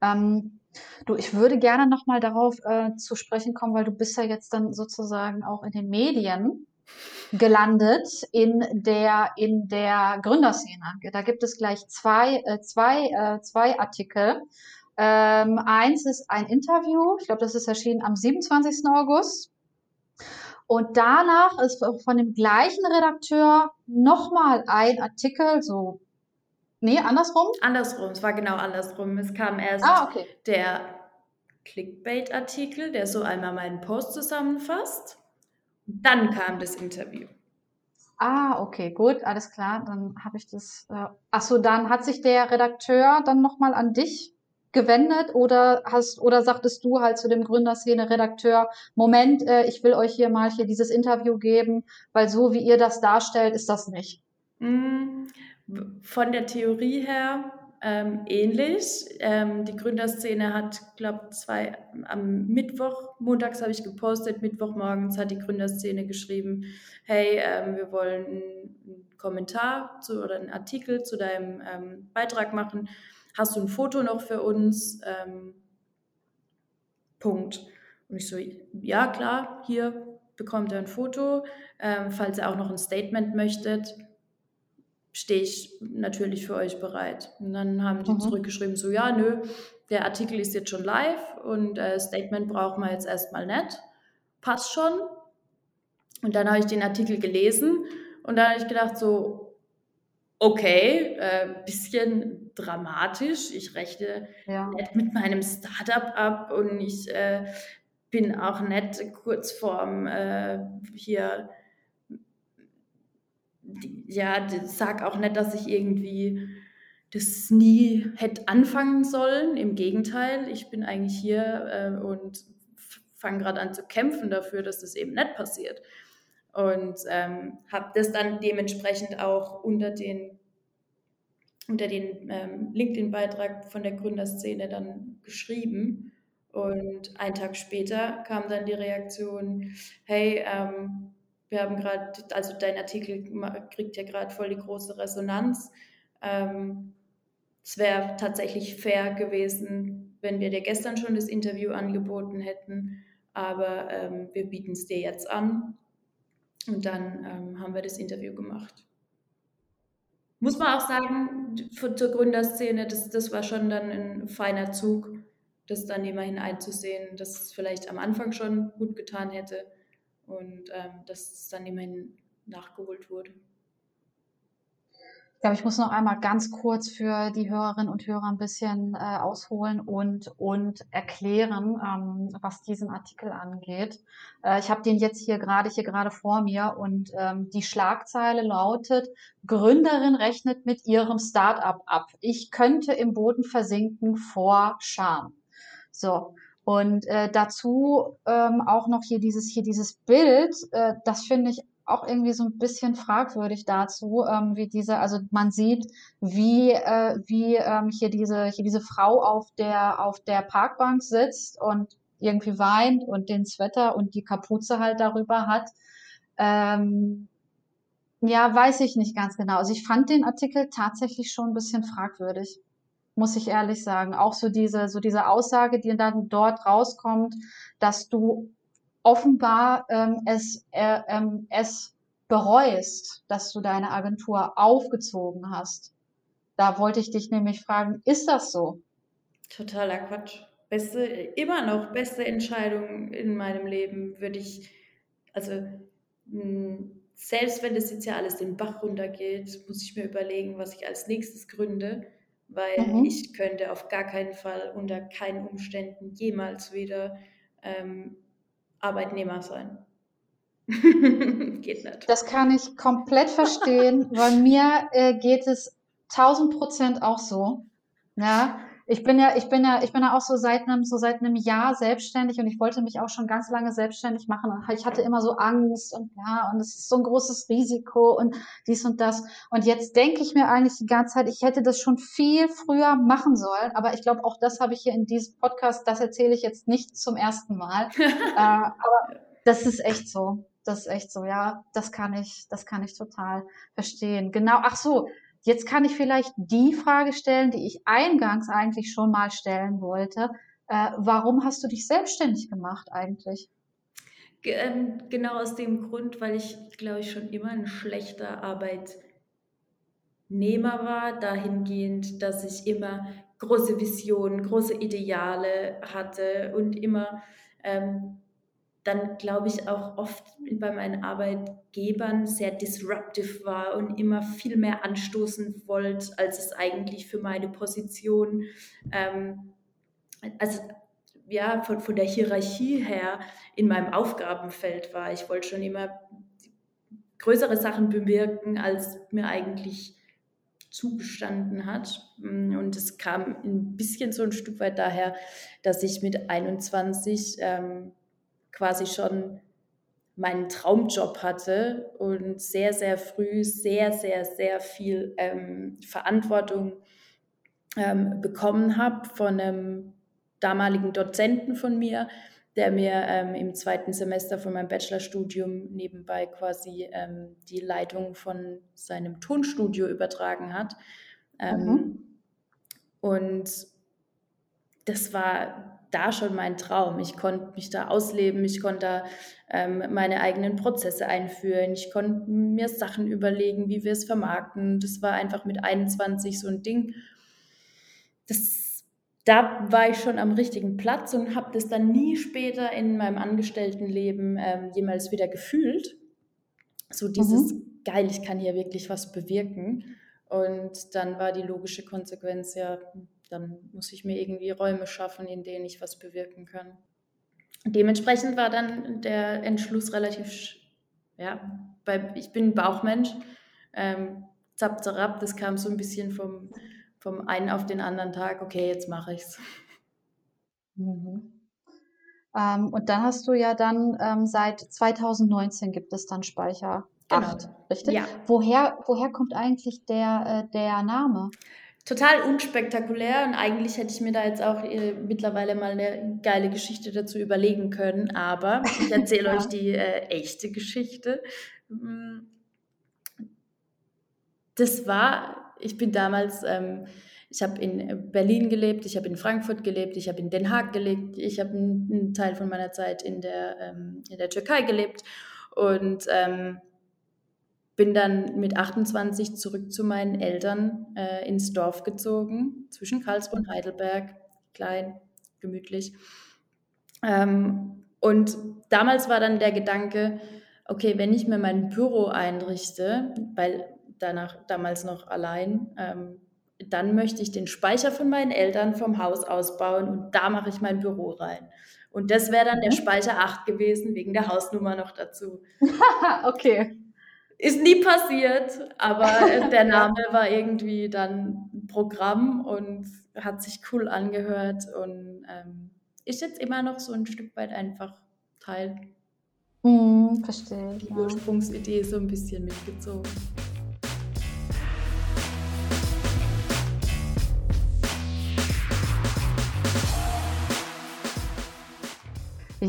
Ähm, Du, ich würde gerne nochmal darauf äh, zu sprechen kommen, weil du bist ja jetzt dann sozusagen auch in den Medien gelandet in der in der Gründerszene. Da gibt es gleich zwei äh, zwei äh, zwei Artikel. Ähm, eins ist ein Interview, ich glaube, das ist erschienen am 27. August. Und danach ist von dem gleichen Redakteur nochmal ein Artikel, so Nee, andersrum? Andersrum, es war genau andersrum. Es kam erst ah, okay. der Clickbait-Artikel, der so einmal meinen Post zusammenfasst. Dann kam das Interview. Ah, okay, gut, alles klar. Dann habe ich das. Äh, achso, dann hat sich der Redakteur dann nochmal an dich gewendet oder hast oder sagtest du halt zu dem Gründerszene-Redakteur, Moment, äh, ich will euch hier mal hier dieses Interview geben, weil so wie ihr das darstellt, ist das nicht. Mm, von der Theorie her ähm, ähnlich. Ähm, die Gründerszene hat, glaube zwei am Mittwoch, montags habe ich gepostet, Mittwochmorgens hat die Gründerszene geschrieben, hey, ähm, wir wollen einen Kommentar zu, oder einen Artikel zu deinem ähm, Beitrag machen. Hast du ein Foto noch für uns? Ähm, Punkt. Und ich so, ja klar, hier bekommt ihr ein Foto. Ähm, falls ihr auch noch ein Statement möchtet, stehe ich natürlich für euch bereit. Und dann haben die mhm. zurückgeschrieben, so ja, nö, der Artikel ist jetzt schon live und äh, Statement brauchen wir jetzt erstmal nicht. Passt schon. Und dann habe ich den Artikel gelesen und dann habe ich gedacht, so, okay, äh, bisschen dramatisch. Ich rechne ja. nicht mit meinem Startup ab und ich äh, bin auch nicht kurz vorm äh, hier ja, sag auch nicht, dass ich irgendwie das nie hätte anfangen sollen. Im Gegenteil, ich bin eigentlich hier äh, und fange gerade an zu kämpfen dafür, dass das eben nicht passiert. Und ähm, habe das dann dementsprechend auch unter den, unter den ähm, LinkedIn-Beitrag von der Gründerszene dann geschrieben. Und einen Tag später kam dann die Reaktion, hey, ähm, wir haben gerade, also dein Artikel kriegt ja gerade voll die große Resonanz. Ähm, es wäre tatsächlich fair gewesen, wenn wir dir gestern schon das Interview angeboten hätten, aber ähm, wir bieten es dir jetzt an. Und dann ähm, haben wir das Interview gemacht. Muss man auch sagen, zur Gründerszene, das, das war schon dann ein feiner Zug, das dann immerhin einzusehen, dass es vielleicht am Anfang schon gut getan hätte und ähm, dass es dann immerhin nachgeholt wurde. Ich glaube, ich muss noch einmal ganz kurz für die Hörerinnen und Hörer ein bisschen äh, ausholen und, und erklären, ähm, was diesen Artikel angeht. Äh, ich habe den jetzt hier gerade hier gerade vor mir und ähm, die Schlagzeile lautet: Gründerin rechnet mit ihrem Startup ab. Ich könnte im Boden versinken vor Scham. So. Und äh, dazu ähm, auch noch hier dieses, hier dieses Bild, äh, das finde ich auch irgendwie so ein bisschen fragwürdig dazu, ähm, wie diese, also man sieht, wie, äh, wie ähm, hier diese, hier diese Frau auf der, auf der Parkbank sitzt und irgendwie weint und den Sweater und die Kapuze halt darüber hat. Ähm, ja, weiß ich nicht ganz genau. Also ich fand den Artikel tatsächlich schon ein bisschen fragwürdig muss ich ehrlich sagen. Auch so diese, so diese Aussage, die dann dort rauskommt, dass du offenbar ähm, es, äh, ähm, es bereust, dass du deine Agentur aufgezogen hast. Da wollte ich dich nämlich fragen, ist das so? Totaler Quatsch. Beste, immer noch beste Entscheidung in meinem Leben würde ich, also mh, hm, selbst wenn das jetzt ja alles den Bach runtergeht, muss ich mir überlegen, was ich als nächstes gründe weil mhm. ich könnte auf gar keinen Fall unter keinen Umständen jemals wieder ähm, Arbeitnehmer sein. geht nicht. Das kann ich komplett verstehen, weil mir äh, geht es 1000 Prozent auch so. Ja, ich bin ja, ich bin ja, ich bin ja auch so seit einem, so seit einem Jahr selbstständig und ich wollte mich auch schon ganz lange selbstständig machen und ich hatte immer so Angst und ja, und es ist so ein großes Risiko und dies und das. Und jetzt denke ich mir eigentlich die ganze Zeit, ich hätte das schon viel früher machen sollen, aber ich glaube, auch das habe ich hier in diesem Podcast, das erzähle ich jetzt nicht zum ersten Mal. äh, aber das ist echt so. Das ist echt so, ja, das kann ich, das kann ich total verstehen. Genau, ach so, Jetzt kann ich vielleicht die Frage stellen, die ich eingangs eigentlich schon mal stellen wollte. Äh, warum hast du dich selbstständig gemacht eigentlich? Ähm, genau aus dem Grund, weil ich, glaube ich, schon immer ein schlechter Arbeitnehmer war, dahingehend, dass ich immer große Visionen, große Ideale hatte und immer ähm, dann glaube ich auch oft bei meinen Arbeitgebern sehr disruptive war und immer viel mehr anstoßen wollte, als es eigentlich für meine Position, ähm, also ja, von, von der Hierarchie her in meinem Aufgabenfeld war. Ich wollte schon immer größere Sachen bewirken, als mir eigentlich zugestanden hat. Und es kam ein bisschen so ein Stück weit daher, dass ich mit 21 ähm, quasi schon meinen Traumjob hatte und sehr, sehr früh sehr, sehr, sehr viel ähm, Verantwortung ähm, bekommen habe von einem damaligen Dozenten von mir, der mir ähm, im zweiten Semester von meinem Bachelorstudium nebenbei quasi ähm, die Leitung von seinem Tonstudio übertragen hat. Ähm, mhm. Und das war da schon mein Traum. Ich konnte mich da ausleben, ich konnte da ähm, meine eigenen Prozesse einführen, ich konnte mir Sachen überlegen, wie wir es vermarkten. Das war einfach mit 21 so ein Ding. Das, da war ich schon am richtigen Platz und habe das dann nie später in meinem Angestelltenleben ähm, jemals wieder gefühlt. So dieses, mhm. geil, ich kann hier wirklich was bewirken. Und dann war die logische Konsequenz ja, dann muss ich mir irgendwie Räume schaffen, in denen ich was bewirken kann. Dementsprechend war dann der Entschluss relativ, ja, bei, ich bin Bauchmensch. Ähm, zap, zarab, das kam so ein bisschen vom, vom einen auf den anderen Tag, okay, jetzt mache ich's. Mhm. Ähm, und dann hast du ja dann ähm, seit 2019 gibt es dann Speicher genau. 8, richtig? Ja. Woher, woher kommt eigentlich der, äh, der Name? Total unspektakulär und eigentlich hätte ich mir da jetzt auch äh, mittlerweile mal eine geile Geschichte dazu überlegen können, aber ich erzähle ja. euch die äh, echte Geschichte. Mm. Das war, ich bin damals, ähm, ich habe in Berlin gelebt, ich habe in Frankfurt gelebt, ich habe in Den Haag gelebt, ich habe einen, einen, Teil von meiner Zeit in der, ähm, in der Türkei gelebt und ähm, bin dann mit 28 zurück zu meinen Eltern äh, ins Dorf gezogen, zwischen Karlsruhe und Heidelberg, klein, gemütlich. Ähm, und damals war dann der Gedanke, okay, wenn ich mir mein Büro einrichte, weil danach damals noch allein, ähm, dann möchte ich den Speicher von meinen Eltern vom Haus ausbauen und da mache ich mein Büro rein. Und das wäre dann der mhm. Speicher 8 gewesen, wegen der Hausnummer noch dazu. okay. Ist nie passiert, aber der Name war irgendwie dann ein Programm und hat sich cool angehört und ähm, ist jetzt immer noch so ein Stück weit einfach Teil. Hm, verstehe. Die ja. Ursprungsidee so ein bisschen mitgezogen.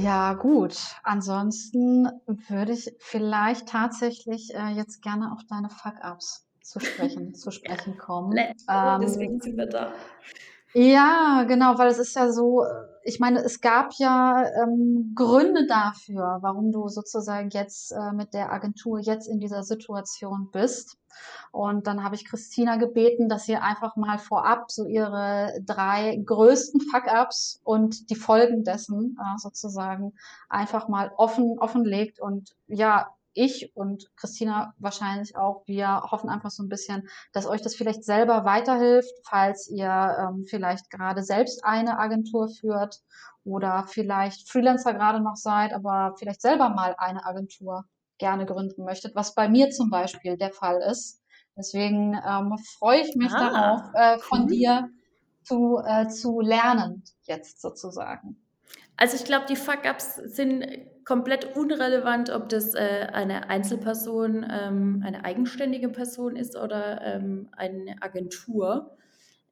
Ja, gut. Ansonsten würde ich vielleicht tatsächlich äh, jetzt gerne auf deine Fuck-Ups zu sprechen, zu sprechen kommen. Let's ähm, deswegen sind wir da. Ja, genau, weil es ist ja so, ich meine, es gab ja ähm, Gründe dafür, warum du sozusagen jetzt äh, mit der Agentur jetzt in dieser Situation bist. Und dann habe ich Christina gebeten, dass sie einfach mal vorab so ihre drei größten Fuck-ups und die Folgen dessen äh, sozusagen einfach mal offen offenlegt und ja ich und Christina wahrscheinlich auch, wir hoffen einfach so ein bisschen, dass euch das vielleicht selber weiterhilft, falls ihr ähm, vielleicht gerade selbst eine Agentur führt oder vielleicht Freelancer gerade noch seid, aber vielleicht selber mal eine Agentur gerne gründen möchtet, was bei mir zum Beispiel der Fall ist. Deswegen ähm, freue ich mich ah, darauf, äh, von cool. dir zu, äh, zu lernen, jetzt sozusagen. Also ich glaube, die Fuck-ups sind komplett unrelevant, ob das äh, eine Einzelperson, ähm, eine eigenständige Person ist oder ähm, eine Agentur.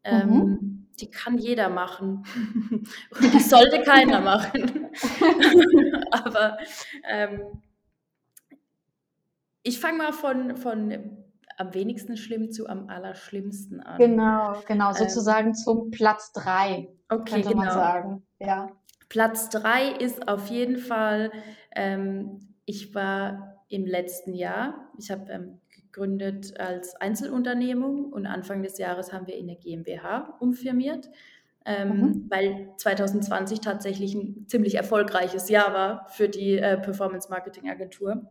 Ähm, mhm. Die kann jeder machen. Und die sollte keiner machen. Aber ähm, ich fange mal von, von am wenigsten schlimm zu am allerschlimmsten an. Genau, genau, ähm, sozusagen zum Platz drei, okay, könnte genau. man sagen. Ja. Platz drei ist auf jeden Fall, ähm, ich war im letzten Jahr, ich habe ähm, gegründet als Einzelunternehmung und Anfang des Jahres haben wir in eine GmbH umfirmiert. Ähm, mhm. weil 2020 tatsächlich ein ziemlich erfolgreiches Jahr war für die äh, Performance Marketing Agentur.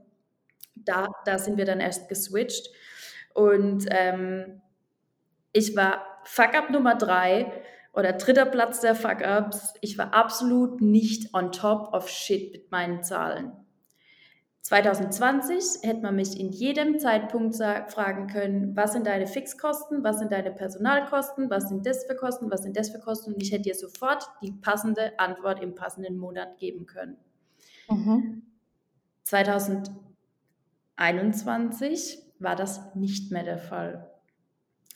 Da, da sind wir dann erst geswitcht. Und ähm, ich war Fuck-up Nummer drei oder dritter Platz der Fuck-Ups. Ich war absolut nicht on top of shit mit meinen Zahlen. 2020 hätte man mich in jedem Zeitpunkt fragen können, was sind deine Fixkosten, was sind deine Personalkosten, was sind das für Kosten, was sind das für Kosten und ich hätte dir sofort die passende Antwort im passenden Monat geben können. Mhm. 2021 war das nicht mehr der Fall.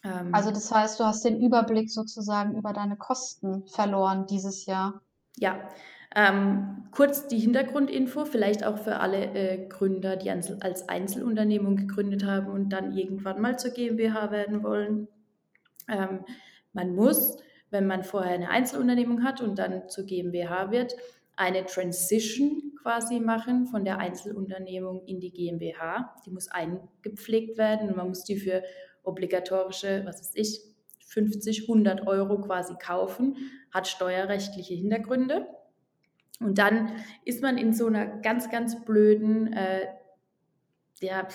Ähm, also das heißt, du hast den Überblick sozusagen über deine Kosten verloren dieses Jahr. Ja, ähm, kurz die Hintergrundinfo, vielleicht auch für alle äh, Gründer, die als Einzelunternehmung gegründet haben und dann irgendwann mal zur GmbH werden wollen. Ähm, man muss wenn man vorher eine Einzelunternehmung hat und dann zur GmbH wird, eine Transition quasi machen von der Einzelunternehmung in die GmbH. Die muss eingepflegt werden und man muss die für obligatorische, was weiß ich, 50, 100 Euro quasi kaufen, hat steuerrechtliche Hintergründe. Und dann ist man in so einer ganz, ganz blöden äh, der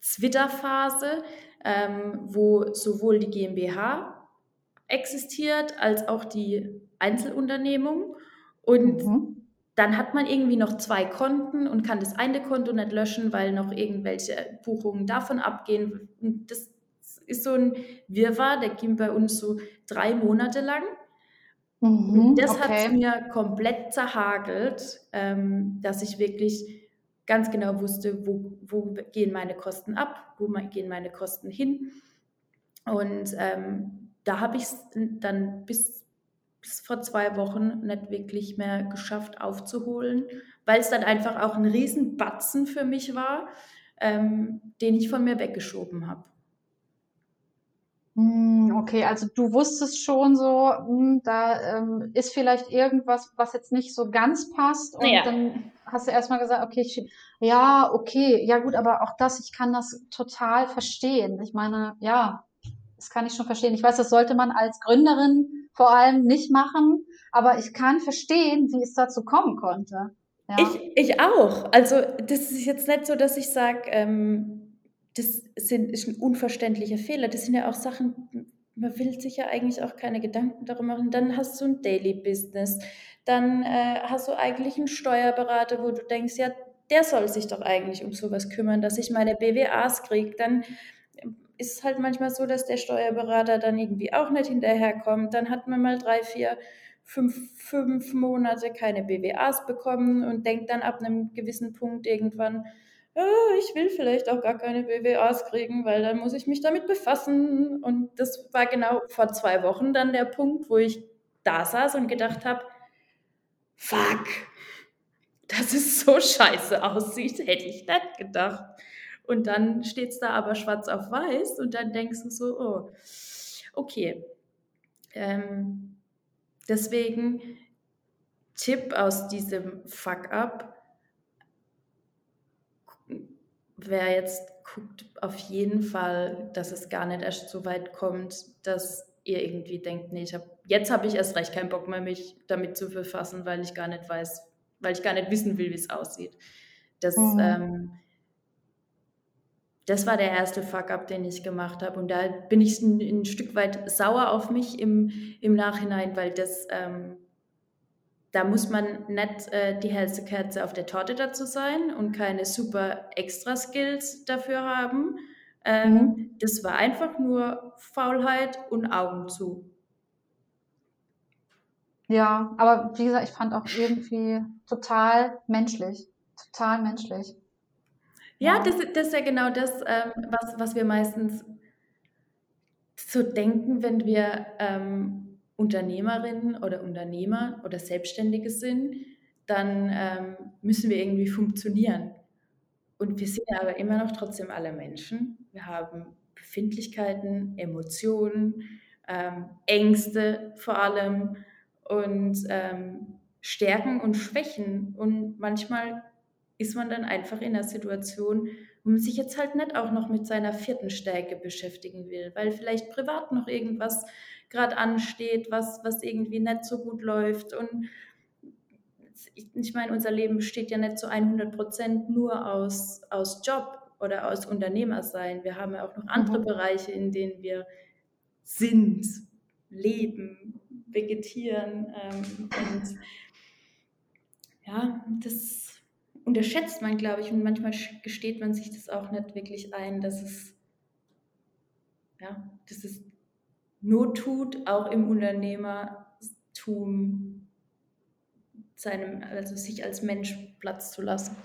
Zwitterphase, ähm, wo sowohl die GmbH existiert als auch die Einzelunternehmung. Und mhm. dann hat man irgendwie noch zwei Konten und kann das eine Konto nicht löschen, weil noch irgendwelche Buchungen davon abgehen. Und das ist so ein Wirrwarr, der ging bei uns so drei Monate lang. Mhm, und das okay. hat es mir komplett zerhagelt, ähm, dass ich wirklich ganz genau wusste, wo, wo gehen meine Kosten ab, wo gehen meine Kosten hin. Und ähm, da habe ich es dann bis, bis vor zwei Wochen nicht wirklich mehr geschafft aufzuholen, weil es dann einfach auch ein Riesenbatzen für mich war, ähm, den ich von mir weggeschoben habe. Hm, okay, also du wusstest schon so, hm, da ähm, ist vielleicht irgendwas, was jetzt nicht so ganz passt. Und ja. dann hast du erstmal gesagt, okay, ich, ja, okay, ja gut, aber auch das, ich kann das total verstehen. Ich meine, ja, das kann ich schon verstehen. Ich weiß, das sollte man als Gründerin vor allem nicht machen, aber ich kann verstehen, wie es dazu kommen konnte. Ja. Ich, ich auch. Also das ist jetzt nicht so, dass ich sage, ähm, das sind, ist ein unverständlicher Fehler. Das sind ja auch Sachen, man will sich ja eigentlich auch keine Gedanken darüber machen. Dann hast du ein Daily Business, dann äh, hast du eigentlich einen Steuerberater, wo du denkst, ja, der soll sich doch eigentlich um sowas kümmern, dass ich meine BWAs kriege. Dann ist es halt manchmal so, dass der Steuerberater dann irgendwie auch nicht hinterherkommt. Dann hat man mal drei, vier, fünf, fünf Monate keine BWAs bekommen und denkt dann ab einem gewissen Punkt irgendwann, oh, ich will vielleicht auch gar keine BWAs kriegen, weil dann muss ich mich damit befassen. Und das war genau vor zwei Wochen dann der Punkt, wo ich da saß und gedacht habe, fuck, dass es so scheiße aussieht, hätte ich nicht gedacht. Und dann steht es da aber schwarz auf weiß und dann denkst du so, oh, okay. Ähm, deswegen Tipp aus diesem Fuck-up, wer jetzt guckt, auf jeden Fall, dass es gar nicht erst so weit kommt, dass ihr irgendwie denkt, nee, ich hab, jetzt habe ich erst recht keinen Bock mehr, mich damit zu befassen, weil ich gar nicht weiß, weil ich gar nicht wissen will, wie es aussieht. Das, mhm. ähm, das war der erste Fuck-up, den ich gemacht habe. Und da bin ich ein, ein, Stück weit sauer auf mich im, im Nachhinein, weil das ähm, da muss man nicht äh, die hellste Kerze auf der Torte dazu sein und keine super extra Skills dafür haben. Ähm, mhm. Das war einfach nur Faulheit und Augen zu. Ja, aber wie gesagt, ich fand auch irgendwie total menschlich. Total menschlich. Ja, ja. Das, das, ist ja genau das, ähm, was, was wir meistens so denken, wenn wir ähm, Unternehmerinnen oder Unternehmer oder Selbstständige sind, dann ähm, müssen wir irgendwie funktionieren. Und wir sind aber immer noch trotzdem alle Menschen. Wir haben Befindlichkeiten, Emotionen, ähm, Ängste vor allem und ähm, Stärken und Schwächen. Und manchmal ist man dann einfach in einer Situation, wo man sich jetzt halt nicht auch noch mit seiner vierten Stärke beschäftigen will, weil vielleicht privat noch irgendwas gerade ansteht, was, was irgendwie nicht so gut läuft. Und ich, meine, unser Leben besteht ja nicht zu 100 Prozent nur aus, aus Job oder aus Unternehmersein. Wir haben ja auch noch andere mhm. Bereiche, in denen wir sind, leben, vegetieren. Ähm, und ja, das unterschätzt man, glaube ich, und manchmal gesteht man sich das auch nicht wirklich ein, dass es, ja, dass es Not tut, auch im Unternehmertum, seinem, also sich als Mensch Platz zu lassen.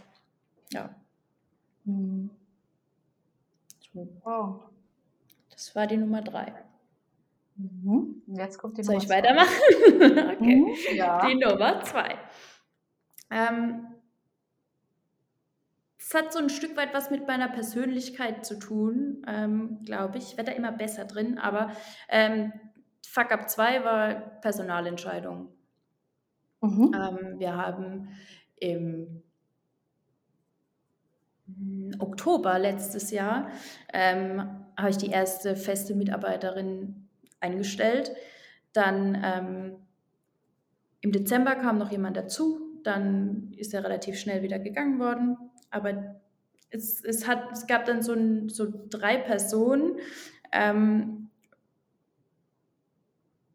Ja. Mhm. Wow. Das war die Nummer drei. Mhm. Jetzt kommt die Soll Nummer ich weitermachen? okay. Mhm, ja. Die Nummer zwei. Ähm, es hat so ein Stück weit was mit meiner Persönlichkeit zu tun, ähm, glaube ich. Ich werde da immer besser drin, aber ähm, Fuck Up 2 war Personalentscheidung. Mhm. Ähm, wir haben im Oktober letztes Jahr ähm, habe ich die erste feste Mitarbeiterin eingestellt. Dann ähm, im Dezember kam noch jemand dazu. Dann ist er relativ schnell wieder gegangen worden. Aber es, es, hat, es gab dann so, ein, so drei Personen, ähm,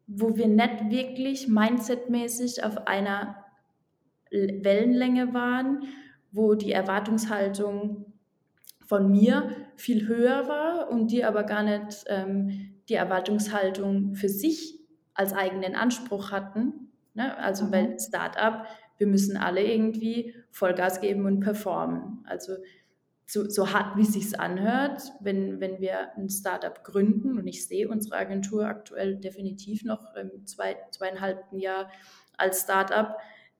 wo wir nicht wirklich mindsetmäßig auf einer Wellenlänge waren, wo die Erwartungshaltung von mir viel höher war und die aber gar nicht ähm, die Erwartungshaltung für sich als eigenen Anspruch hatten. Ne? Also mhm. weil Startup, wir müssen alle irgendwie Vollgas geben und performen. Also so, so hart, wie es sich anhört, wenn, wenn wir ein Startup gründen und ich sehe unsere Agentur aktuell definitiv noch im zwei, zweieinhalbten Jahr als Startup,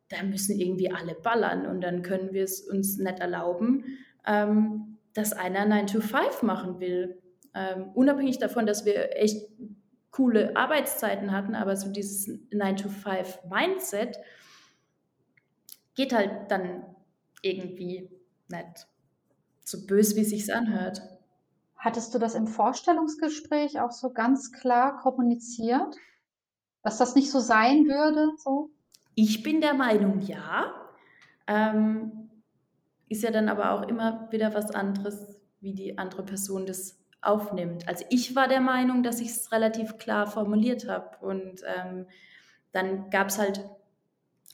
da müssen irgendwie alle ballern und dann können wir es uns nicht erlauben, ähm, dass einer 9 to 5 machen will. Ähm, unabhängig davon, dass wir echt coole Arbeitszeiten hatten, aber so dieses 9 to 5 Mindset geht halt dann irgendwie nicht so bös, wie es sich anhört. Hattest du das im Vorstellungsgespräch auch so ganz klar kommuniziert, dass das nicht so sein würde? So? Ich bin der Meinung, ja. Ähm, ist ja dann aber auch immer wieder was anderes, wie die andere Person das aufnimmt. Also ich war der Meinung, dass ich es relativ klar formuliert habe. Und ähm, dann gab es halt,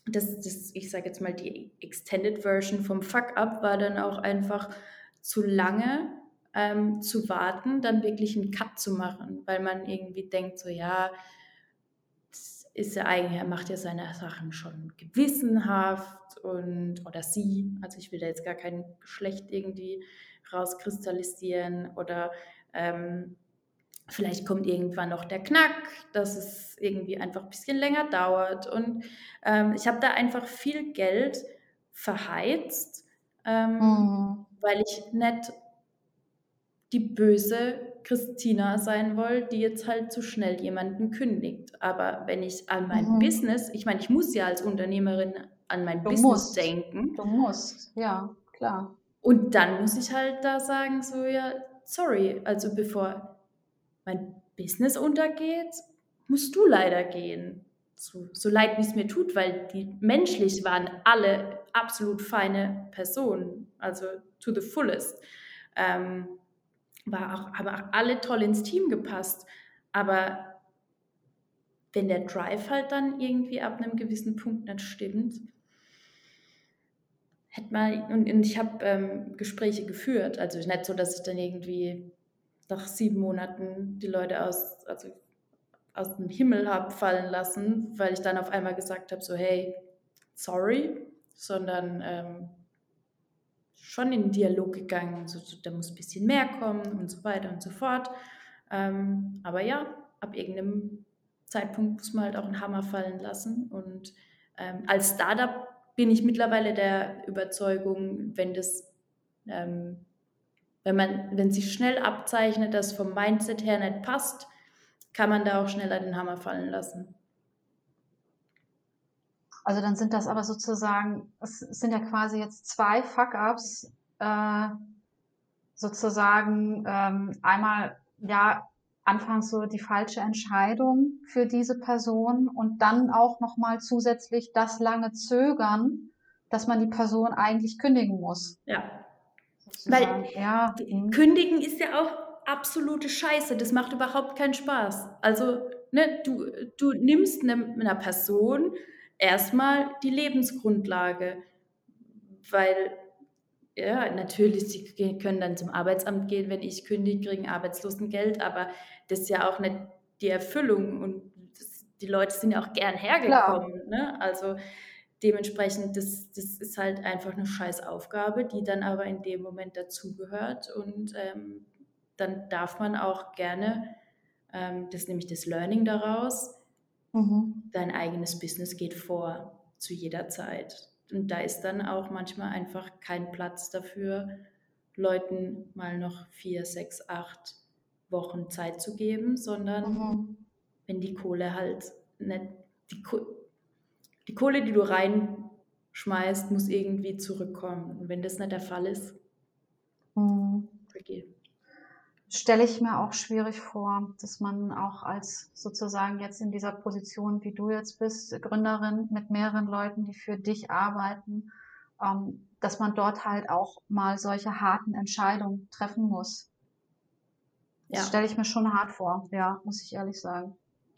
das, das, ich sage jetzt mal, die Extended Version vom Fuck-Up war dann auch einfach zu lange ähm, zu warten, dann wirklich einen Cut zu machen, weil man irgendwie denkt, so ja, ist ja eigentlich, er macht ja seine Sachen schon gewissenhaft und oder sie, also ich will da jetzt gar kein Geschlecht irgendwie rauskristallisieren oder ähm, vielleicht kommt irgendwann noch der Knack, dass es irgendwie einfach ein bisschen länger dauert und ähm, ich habe da einfach viel Geld verheizt ähm, mhm. weil ich nicht die böse Christina sein will, die jetzt halt zu schnell jemanden kündigt. Aber wenn ich an mein mhm. Business, ich meine, ich muss ja als Unternehmerin an mein du Business musst. denken. Du musst, ja, klar. Und dann muss ich halt da sagen, so ja, sorry, also bevor mein Business untergeht, musst du leider gehen so, so leid, wie es mir tut, weil die menschlich waren alle absolut feine Personen, also to the fullest. Ähm, war auch, haben auch alle toll ins Team gepasst. Aber wenn der Drive halt dann irgendwie ab einem gewissen Punkt nicht stimmt, hätte man, und, und ich habe ähm, Gespräche geführt, also nicht so, dass ich dann irgendwie nach sieben Monaten die Leute aus, also aus dem Himmel habe fallen lassen, weil ich dann auf einmal gesagt habe, so hey, sorry, sondern ähm, schon in den Dialog gegangen, so, so, da muss ein bisschen mehr kommen und so weiter und so fort. Ähm, aber ja, ab irgendeinem Zeitpunkt muss man halt auch einen Hammer fallen lassen. Und ähm, als Startup bin ich mittlerweile der Überzeugung, wenn das, ähm, wenn man, wenn sich schnell abzeichnet, dass vom Mindset her nicht passt, kann man da auch schneller den Hammer fallen lassen. Also dann sind das aber sozusagen, es sind ja quasi jetzt zwei Fuck-ups, äh, sozusagen ähm, einmal ja anfangs so die falsche Entscheidung für diese Person und dann auch nochmal zusätzlich das lange Zögern, dass man die Person eigentlich kündigen muss. Ja. Weil ja, kündigen ist ja auch absolute Scheiße. Das macht überhaupt keinen Spaß. Also, ne, du, du nimmst ne, einer Person erstmal die Lebensgrundlage, weil, ja, natürlich, sie können dann zum Arbeitsamt gehen, wenn ich kündige, kriegen Arbeitslosengeld, aber das ist ja auch nicht die Erfüllung und das, die Leute sind ja auch gern hergekommen. Ne? Also, dementsprechend, das, das ist halt einfach eine Scheißaufgabe, die dann aber in dem Moment dazugehört und ähm, dann darf man auch gerne, ähm, das ist nämlich das Learning daraus, mhm. dein eigenes Business geht vor zu jeder Zeit. Und da ist dann auch manchmal einfach kein Platz dafür, Leuten mal noch vier, sechs, acht Wochen Zeit zu geben, sondern mhm. wenn die Kohle halt nicht, die, die Kohle, die du reinschmeißt, muss irgendwie zurückkommen. Und wenn das nicht der Fall ist, mhm. stelle ich mir auch schwierig vor, dass man auch als sozusagen jetzt in dieser Position, wie du jetzt bist, Gründerin mit mehreren Leuten, die für dich arbeiten, ähm, dass man dort halt auch mal solche harten Entscheidungen treffen muss. Ja. Das stelle ich mir schon hart vor, ja, muss ich ehrlich sagen.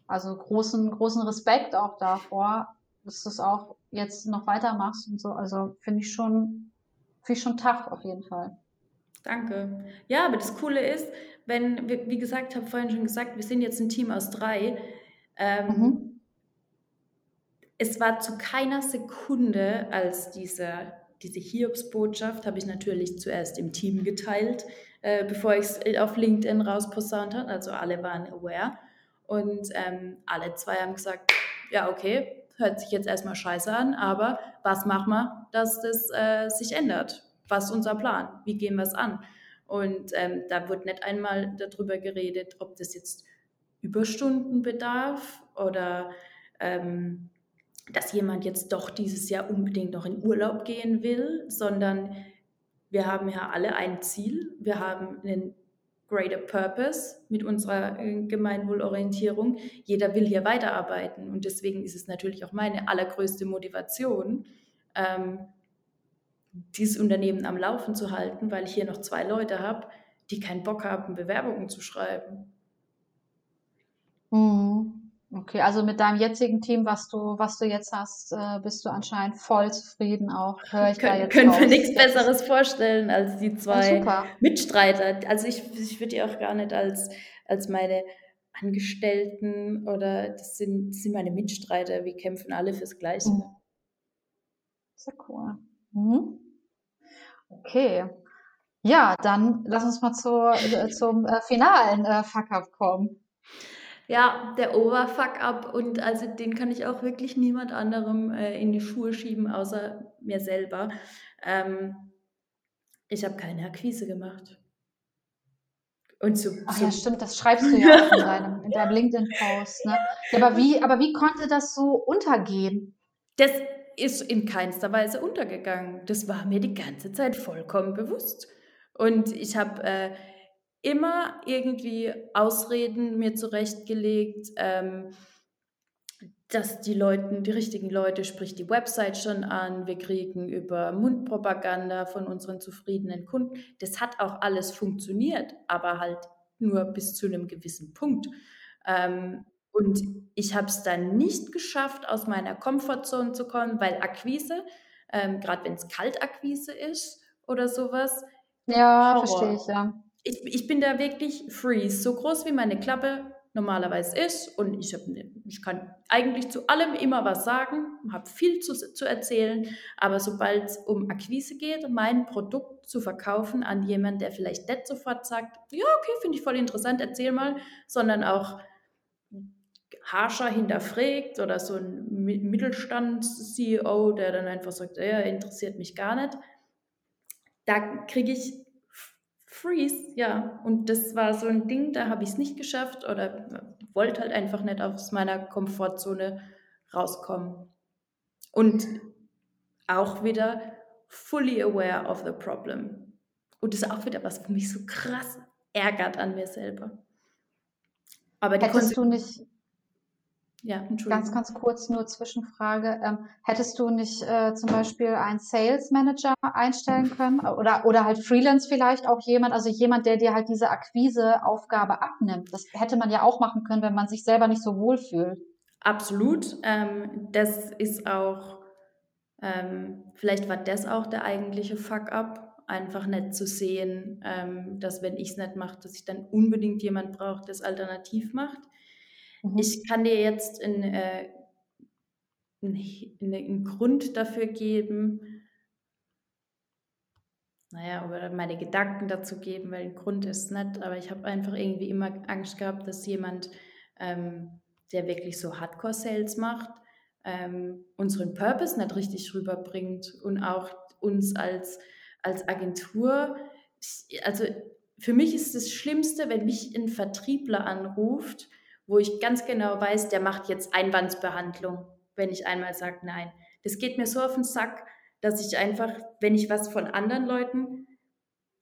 Also großen, großen Respekt auch davor, dass du es auch jetzt noch weitermachst und so. Also finde ich schon, finde ich schon tough auf jeden Fall. Danke. Ja, aber das Coole ist, wenn, wie gesagt, ich habe vorhin schon gesagt, wir sind jetzt ein Team aus drei. Ähm, mhm. Es war zu keiner Sekunde, als diese, diese Hiobs-Botschaft, habe ich natürlich zuerst im Team geteilt, äh, bevor ich es auf LinkedIn rausposaunt habe. Also alle waren aware. Und ähm, alle zwei haben gesagt, ja, okay, hört sich jetzt erstmal scheiße an, aber was machen wir, dass das äh, sich ändert? was ist unser Plan? Wie gehen wir es an? Und ähm, da wird nicht einmal darüber geredet, ob das jetzt Überstunden bedarf oder ähm, dass jemand jetzt doch dieses Jahr unbedingt noch in Urlaub gehen will, sondern wir haben ja alle ein Ziel. Wir haben einen greater purpose mit unserer äh, Gemeinwohlorientierung. Jeder will hier weiterarbeiten und deswegen ist es natürlich auch meine allergrößte Motivation, ähm, dieses Unternehmen am Laufen zu halten, weil ich hier noch zwei Leute habe, die keinen Bock haben, Bewerbungen zu schreiben. Mhm. Okay, also mit deinem jetzigen Team, was du, was du jetzt hast, äh, bist du anscheinend voll zufrieden auch. Hör ich Kön da jetzt können wir nichts Besseres vorstellen als die zwei ja, Mitstreiter. Also ich, ich würde die auch gar nicht als, als meine Angestellten oder das sind, das sind meine Mitstreiter. Wir kämpfen alle fürs Gleiche. Mhm. Sehr cool. Mhm. Okay. Ja, dann lass uns mal zu, äh, zum äh, finalen äh, Fuck-up kommen. Ja, der Oberfuck-up und also den kann ich auch wirklich niemand anderem äh, in die Schuhe schieben, außer mir selber. Ähm, ich habe keine Akquise gemacht. Und so, Ach ja, stimmt, das schreibst du ja auch in deinem, in deinem LinkedIn-Post. Ne? Ja, aber, wie, aber wie konnte das so untergehen? Das ist in keinster Weise untergegangen. Das war mir die ganze Zeit vollkommen bewusst. Und ich habe äh, immer irgendwie Ausreden mir zurechtgelegt, ähm, dass die Leute, die richtigen Leute, sprich die Website schon an, wir kriegen über Mundpropaganda von unseren zufriedenen Kunden. Das hat auch alles funktioniert, aber halt nur bis zu einem gewissen Punkt. Ähm, und ich habe es dann nicht geschafft, aus meiner Komfortzone zu kommen, weil Akquise, ähm, gerade wenn es Kaltakquise ist oder sowas. Ja, verstehe ich, ja. Ich, ich bin da wirklich freeze, so groß wie meine Klappe normalerweise ist und ich, hab, ne, ich kann eigentlich zu allem immer was sagen, habe viel zu, zu erzählen, aber sobald es um Akquise geht, mein Produkt zu verkaufen an jemanden, der vielleicht nicht sofort sagt, ja, okay, finde ich voll interessant, erzähl mal, sondern auch harscher hinterfragt oder so ein Mittelstands-CEO, der dann einfach sagt, ja, interessiert mich gar nicht. Da kriege ich Freeze, ja. Und das war so ein Ding, da habe ich es nicht geschafft oder wollte halt einfach nicht aus meiner Komfortzone rauskommen. Und auch wieder fully aware of the problem. Und das ist auch wieder was, was mich so krass ärgert an mir selber. Aber die Hättest du nicht ja, Ganz, ganz kurz nur Zwischenfrage. Ähm, hättest du nicht äh, zum Beispiel einen Sales Manager einstellen können oder, oder halt Freelance vielleicht auch jemand, also jemand, der dir halt diese Akquiseaufgabe abnimmt? Das hätte man ja auch machen können, wenn man sich selber nicht so wohl fühlt. Absolut. Ähm, das ist auch, ähm, vielleicht war das auch der eigentliche Fuck-up, einfach nicht zu sehen, ähm, dass wenn ich es nicht mache, dass ich dann unbedingt jemand brauche, das alternativ macht. Mhm. Ich kann dir jetzt in, äh, einen Grund dafür geben, naja, oder meine Gedanken dazu geben, weil ein Grund ist nicht, aber ich habe einfach irgendwie immer Angst gehabt, dass jemand, ähm, der wirklich so Hardcore-Sales macht, ähm, unseren Purpose nicht richtig rüberbringt und auch uns als, als Agentur. Also für mich ist das Schlimmste, wenn mich ein Vertriebler anruft wo ich ganz genau weiß, der macht jetzt Einwandsbehandlung, wenn ich einmal sage nein. Das geht mir so auf den Sack, dass ich einfach, wenn ich was von anderen Leuten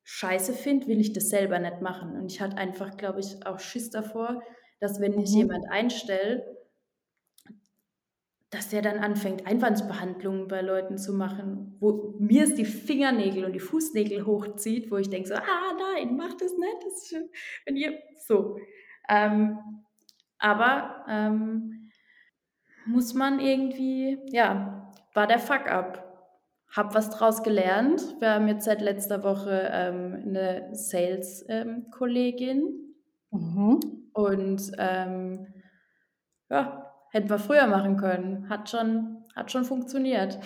scheiße finde, will ich das selber nicht machen. Und ich hatte einfach, glaube ich, auch Schiss davor, dass wenn ich mhm. jemand einstelle, dass der dann anfängt, Einwandsbehandlungen bei Leuten zu machen, wo mir es die Fingernägel und die Fußnägel hochzieht, wo ich denke so, ah nein, mach das nicht, das ist schön. Wenn ihr so. Ähm, aber ähm, muss man irgendwie, ja, war der Fuck up. Hab was draus gelernt. Wir haben jetzt seit letzter Woche ähm, eine Sales-Kollegin. Mhm. Und ähm, ja, hätten wir früher machen können. Hat schon, hat schon funktioniert.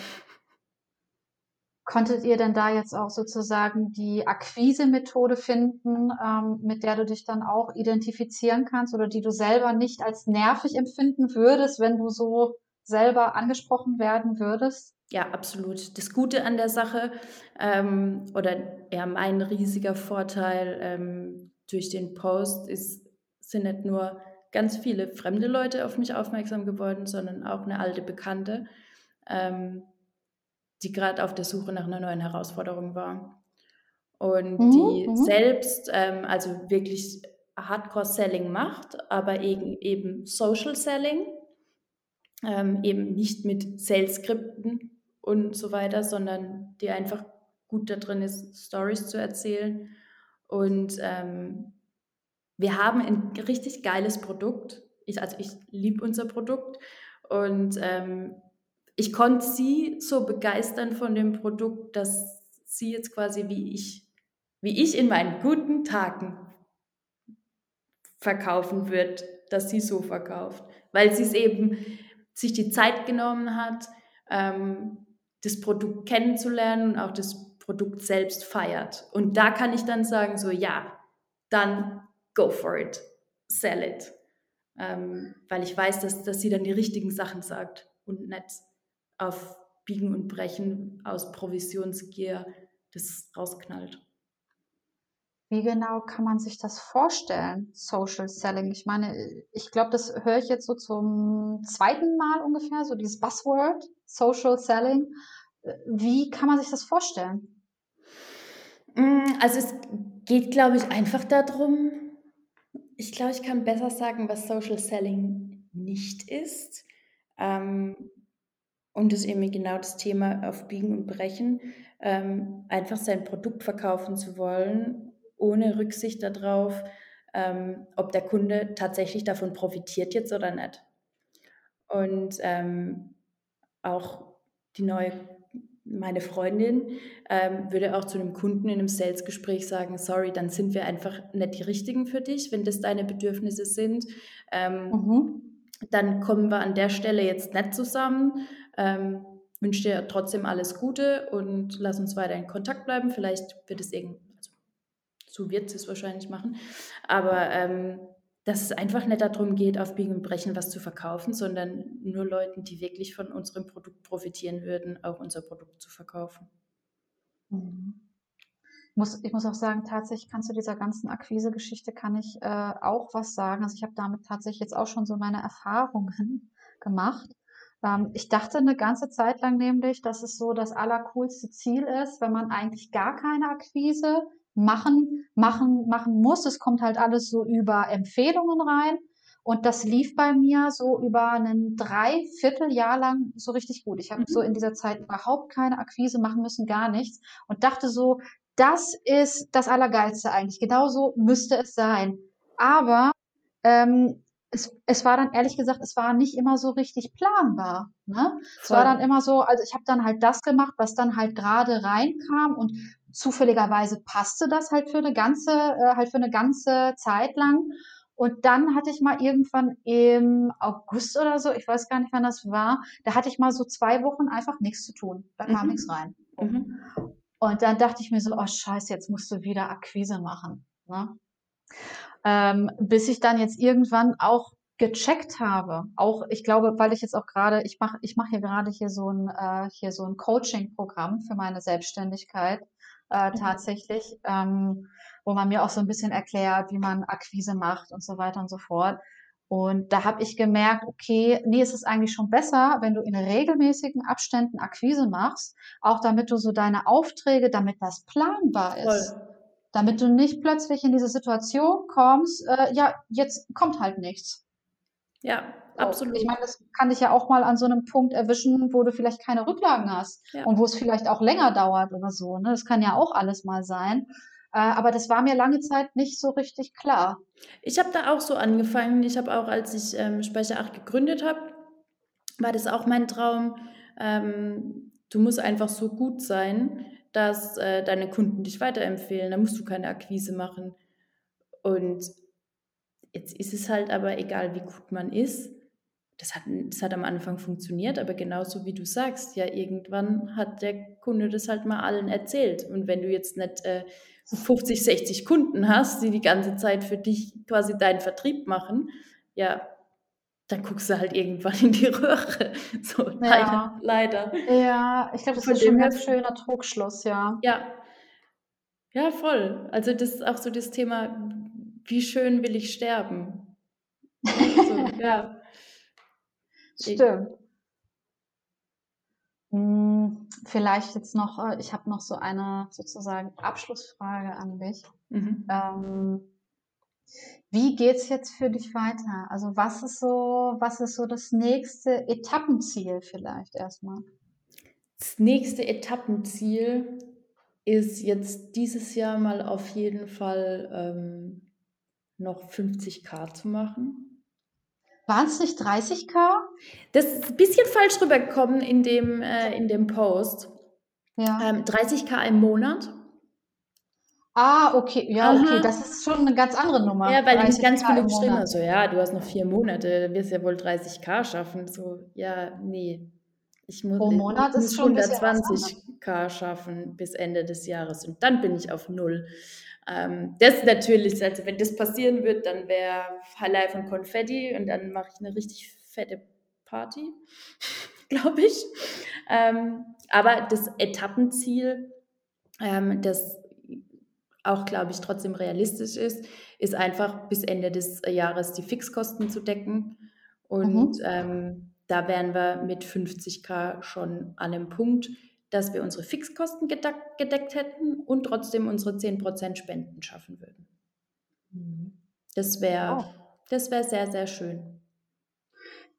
Konntet ihr denn da jetzt auch sozusagen die Akquise-Methode finden, ähm, mit der du dich dann auch identifizieren kannst oder die du selber nicht als nervig empfinden würdest, wenn du so selber angesprochen werden würdest? Ja, absolut. Das Gute an der Sache ähm, oder ja, mein riesiger Vorteil ähm, durch den Post ist, sind nicht nur ganz viele fremde Leute auf mich aufmerksam geworden, sondern auch eine alte Bekannte, ähm, die gerade auf der Suche nach einer neuen Herausforderung war. Und mhm, die mhm. selbst, ähm, also wirklich Hardcore-Selling macht, aber eben, eben Social Selling, ähm, eben nicht mit Sales-Skripten und so weiter, sondern die einfach gut da drin ist, Stories zu erzählen. Und ähm, wir haben ein richtig geiles Produkt. Ich, also ich liebe unser Produkt und ähm, ich konnte sie so begeistern von dem Produkt, dass sie jetzt quasi wie ich, wie ich in meinen guten Tagen verkaufen wird, dass sie so verkauft, weil sie es eben sich die Zeit genommen hat, ähm, das Produkt kennenzulernen und auch das Produkt selbst feiert. Und da kann ich dann sagen, so ja, dann go for it, sell it. Ähm, weil ich weiß, dass, dass sie dann die richtigen Sachen sagt und nicht auf Biegen und Brechen aus Provisionsgier das rausknallt. Wie genau kann man sich das vorstellen, Social Selling? Ich meine, ich glaube, das höre ich jetzt so zum zweiten Mal ungefähr, so dieses Buzzword, Social Selling. Wie kann man sich das vorstellen? Mm, also es geht, glaube ich, einfach darum, ich glaube, ich kann besser sagen, was Social Selling nicht ist. Ähm, und das ist eben genau das Thema auf Biegen und Brechen, ähm, einfach sein Produkt verkaufen zu wollen, ohne Rücksicht darauf, ähm, ob der Kunde tatsächlich davon profitiert jetzt oder nicht. Und ähm, auch die neue meine Freundin ähm, würde auch zu einem Kunden in einem Sales-Gespräch sagen, sorry, dann sind wir einfach nicht die Richtigen für dich, wenn das deine Bedürfnisse sind. Ähm, mhm. Dann kommen wir an der Stelle jetzt nicht zusammen. Ähm, wünsche dir trotzdem alles Gute und lass uns weiter in Kontakt bleiben. Vielleicht wird es irgendwie, also, so wird es wahrscheinlich machen. Aber ähm, dass es einfach nicht darum geht, auf Biegen und Brechen was zu verkaufen, sondern nur Leuten, die wirklich von unserem Produkt profitieren würden, auch unser Produkt zu verkaufen. Mhm. Ich muss, ich muss auch sagen, tatsächlich kannst du dieser ganzen Akquise-Geschichte kann ich äh, auch was sagen. Also ich habe damit tatsächlich jetzt auch schon so meine Erfahrungen gemacht. Ähm, ich dachte eine ganze Zeit lang nämlich, dass es so das allercoolste Ziel ist, wenn man eigentlich gar keine Akquise machen, machen, machen muss. Es kommt halt alles so über Empfehlungen rein. Und das lief bei mir so über ein Dreivierteljahr lang so richtig gut. Ich habe mhm. so in dieser Zeit überhaupt keine Akquise machen müssen, gar nichts. Und dachte so, das ist das Allergeilste eigentlich. Genauso müsste es sein. Aber ähm, es, es war dann ehrlich gesagt, es war nicht immer so richtig planbar. Ne? Es war dann immer so, also ich habe dann halt das gemacht, was dann halt gerade reinkam und zufälligerweise passte das halt für eine ganze, äh, halt für eine ganze Zeit lang. Und dann hatte ich mal irgendwann im August oder so, ich weiß gar nicht, wann das war, da hatte ich mal so zwei Wochen einfach nichts zu tun. Da kam mhm. nichts rein. Mhm. Und dann dachte ich mir so, oh scheiße, jetzt musst du wieder Akquise machen. Ne? Ähm, bis ich dann jetzt irgendwann auch gecheckt habe, auch ich glaube, weil ich jetzt auch gerade, ich mache ich mache hier gerade hier so ein äh, hier so ein Coaching-Programm für meine Selbstständigkeit äh, mhm. tatsächlich, ähm, wo man mir auch so ein bisschen erklärt, wie man Akquise macht und so weiter und so fort. Und da habe ich gemerkt, okay, nee, es ist eigentlich schon besser, wenn du in regelmäßigen Abständen Akquise machst, auch damit du so deine Aufträge, damit das planbar ist. Voll. Damit du nicht plötzlich in diese Situation kommst, äh, ja, jetzt kommt halt nichts. Ja, so. absolut. Ich meine, das kann dich ja auch mal an so einem Punkt erwischen, wo du vielleicht keine Rücklagen hast ja. und wo es vielleicht auch länger dauert oder so. Ne? Das kann ja auch alles mal sein. Äh, aber das war mir lange Zeit nicht so richtig klar. Ich habe da auch so angefangen. Ich habe auch, als ich ähm, Speicher 8 gegründet habe, war das auch mein Traum. Ähm, du musst einfach so gut sein, dass äh, deine Kunden dich weiterempfehlen. Da musst du keine Akquise machen. Und jetzt ist es halt aber egal, wie gut man ist. Das hat, das hat am Anfang funktioniert, aber genauso wie du sagst, ja, irgendwann hat der Kunde das halt mal allen erzählt. Und wenn du jetzt nicht äh, 50, 60 Kunden hast, die die ganze Zeit für dich quasi deinen Vertrieb machen, ja, dann guckst du halt irgendwann in die Röhre. So, ja. leider, leider. Ja, ich glaube, das Von ist schon ein ganz schöner Trugschluss, ja. Ja. Ja, voll. Also das ist auch so das Thema, wie schön will ich sterben? so, ja. Stimmt. Hm, vielleicht jetzt noch, äh, ich habe noch so eine sozusagen Abschlussfrage an dich. Mhm. Ähm, wie geht's jetzt für dich weiter? Also was ist so, was ist so das nächste Etappenziel vielleicht erstmal? Das nächste Etappenziel ist jetzt dieses Jahr mal auf jeden Fall ähm, noch 50k zu machen. Waren es nicht 30k? Das ist ein bisschen falsch rübergekommen in dem, äh, in dem Post. Ja. Ähm, 30k im Monat. Ah, okay. Ja, Aha. okay. Das ist schon eine ganz andere Nummer. Ja, weil ich ganz viele geschrieben haben, so, ja, du hast noch vier Monate, dann wirst du ja wohl 30k schaffen. So, ja, nee. Ich muss, Pro Monat ich ist schon 120k schaffen bis Ende des Jahres und dann bin ich auf null. Ähm, das natürlich, also wenn das passieren wird, dann wäre Halal von Konfetti und dann mache ich eine richtig fette Party, glaube ich. Ähm, aber das Etappenziel, ähm, das auch, glaube ich, trotzdem realistisch ist, ist einfach bis Ende des Jahres die Fixkosten zu decken. Und mhm. ähm, da wären wir mit 50k schon an einem Punkt, dass wir unsere Fixkosten gedeckt, gedeckt hätten und trotzdem unsere 10% Spenden schaffen würden. Mhm. Das wäre oh. wär sehr, sehr schön.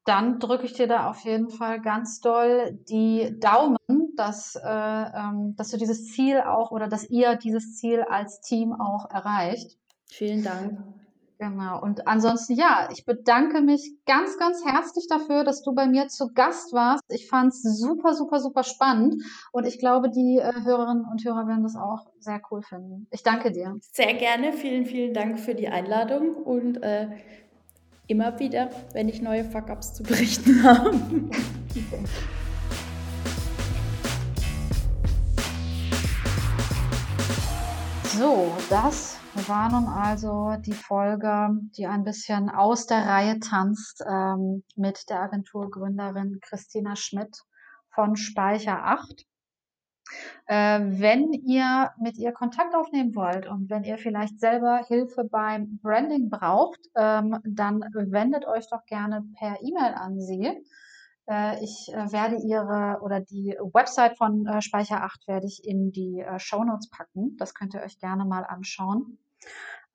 Dann drücke ich dir da auf jeden Fall ganz doll die Daumen, dass, äh, ähm, dass du dieses Ziel auch oder dass ihr dieses Ziel als Team auch erreicht. Vielen Dank. Genau. Und ansonsten, ja, ich bedanke mich ganz, ganz herzlich dafür, dass du bei mir zu Gast warst. Ich fand es super, super, super spannend. Und ich glaube, die äh, Hörerinnen und Hörer werden das auch sehr cool finden. Ich danke dir. Sehr gerne. Vielen, vielen Dank für die Einladung und äh, immer wieder, wenn ich neue Fuck-Ups zu berichten habe. So, das war nun also die Folge, die ein bisschen aus der Reihe tanzt ähm, mit der Agenturgründerin Christina Schmidt von Speicher 8. Äh, wenn ihr mit ihr Kontakt aufnehmen wollt und wenn ihr vielleicht selber Hilfe beim Branding braucht, ähm, dann wendet euch doch gerne per E-Mail an sie. Äh, ich äh, werde ihre oder die Website von äh, Speicher 8 werde ich in die Show Notes packen. Das könnt ihr euch gerne mal anschauen.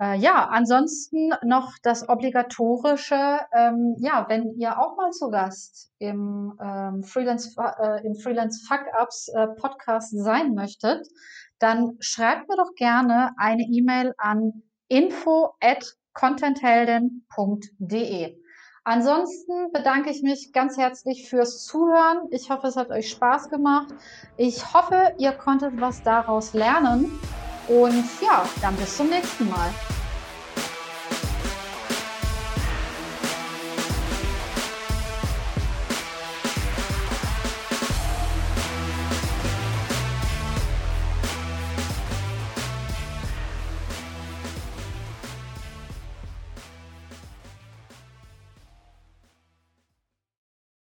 Äh, ja, ansonsten noch das obligatorische, ähm, ja, wenn ihr auch mal zu Gast im ähm, Freelance, äh, im Freelance Fuck Ups äh, Podcast sein möchtet, dann schreibt mir doch gerne eine E-Mail an info at contentheldin.de. Ansonsten bedanke ich mich ganz herzlich fürs Zuhören. Ich hoffe, es hat euch Spaß gemacht. Ich hoffe, ihr konntet was daraus lernen. Und ja, dann bis zum nächsten Mal.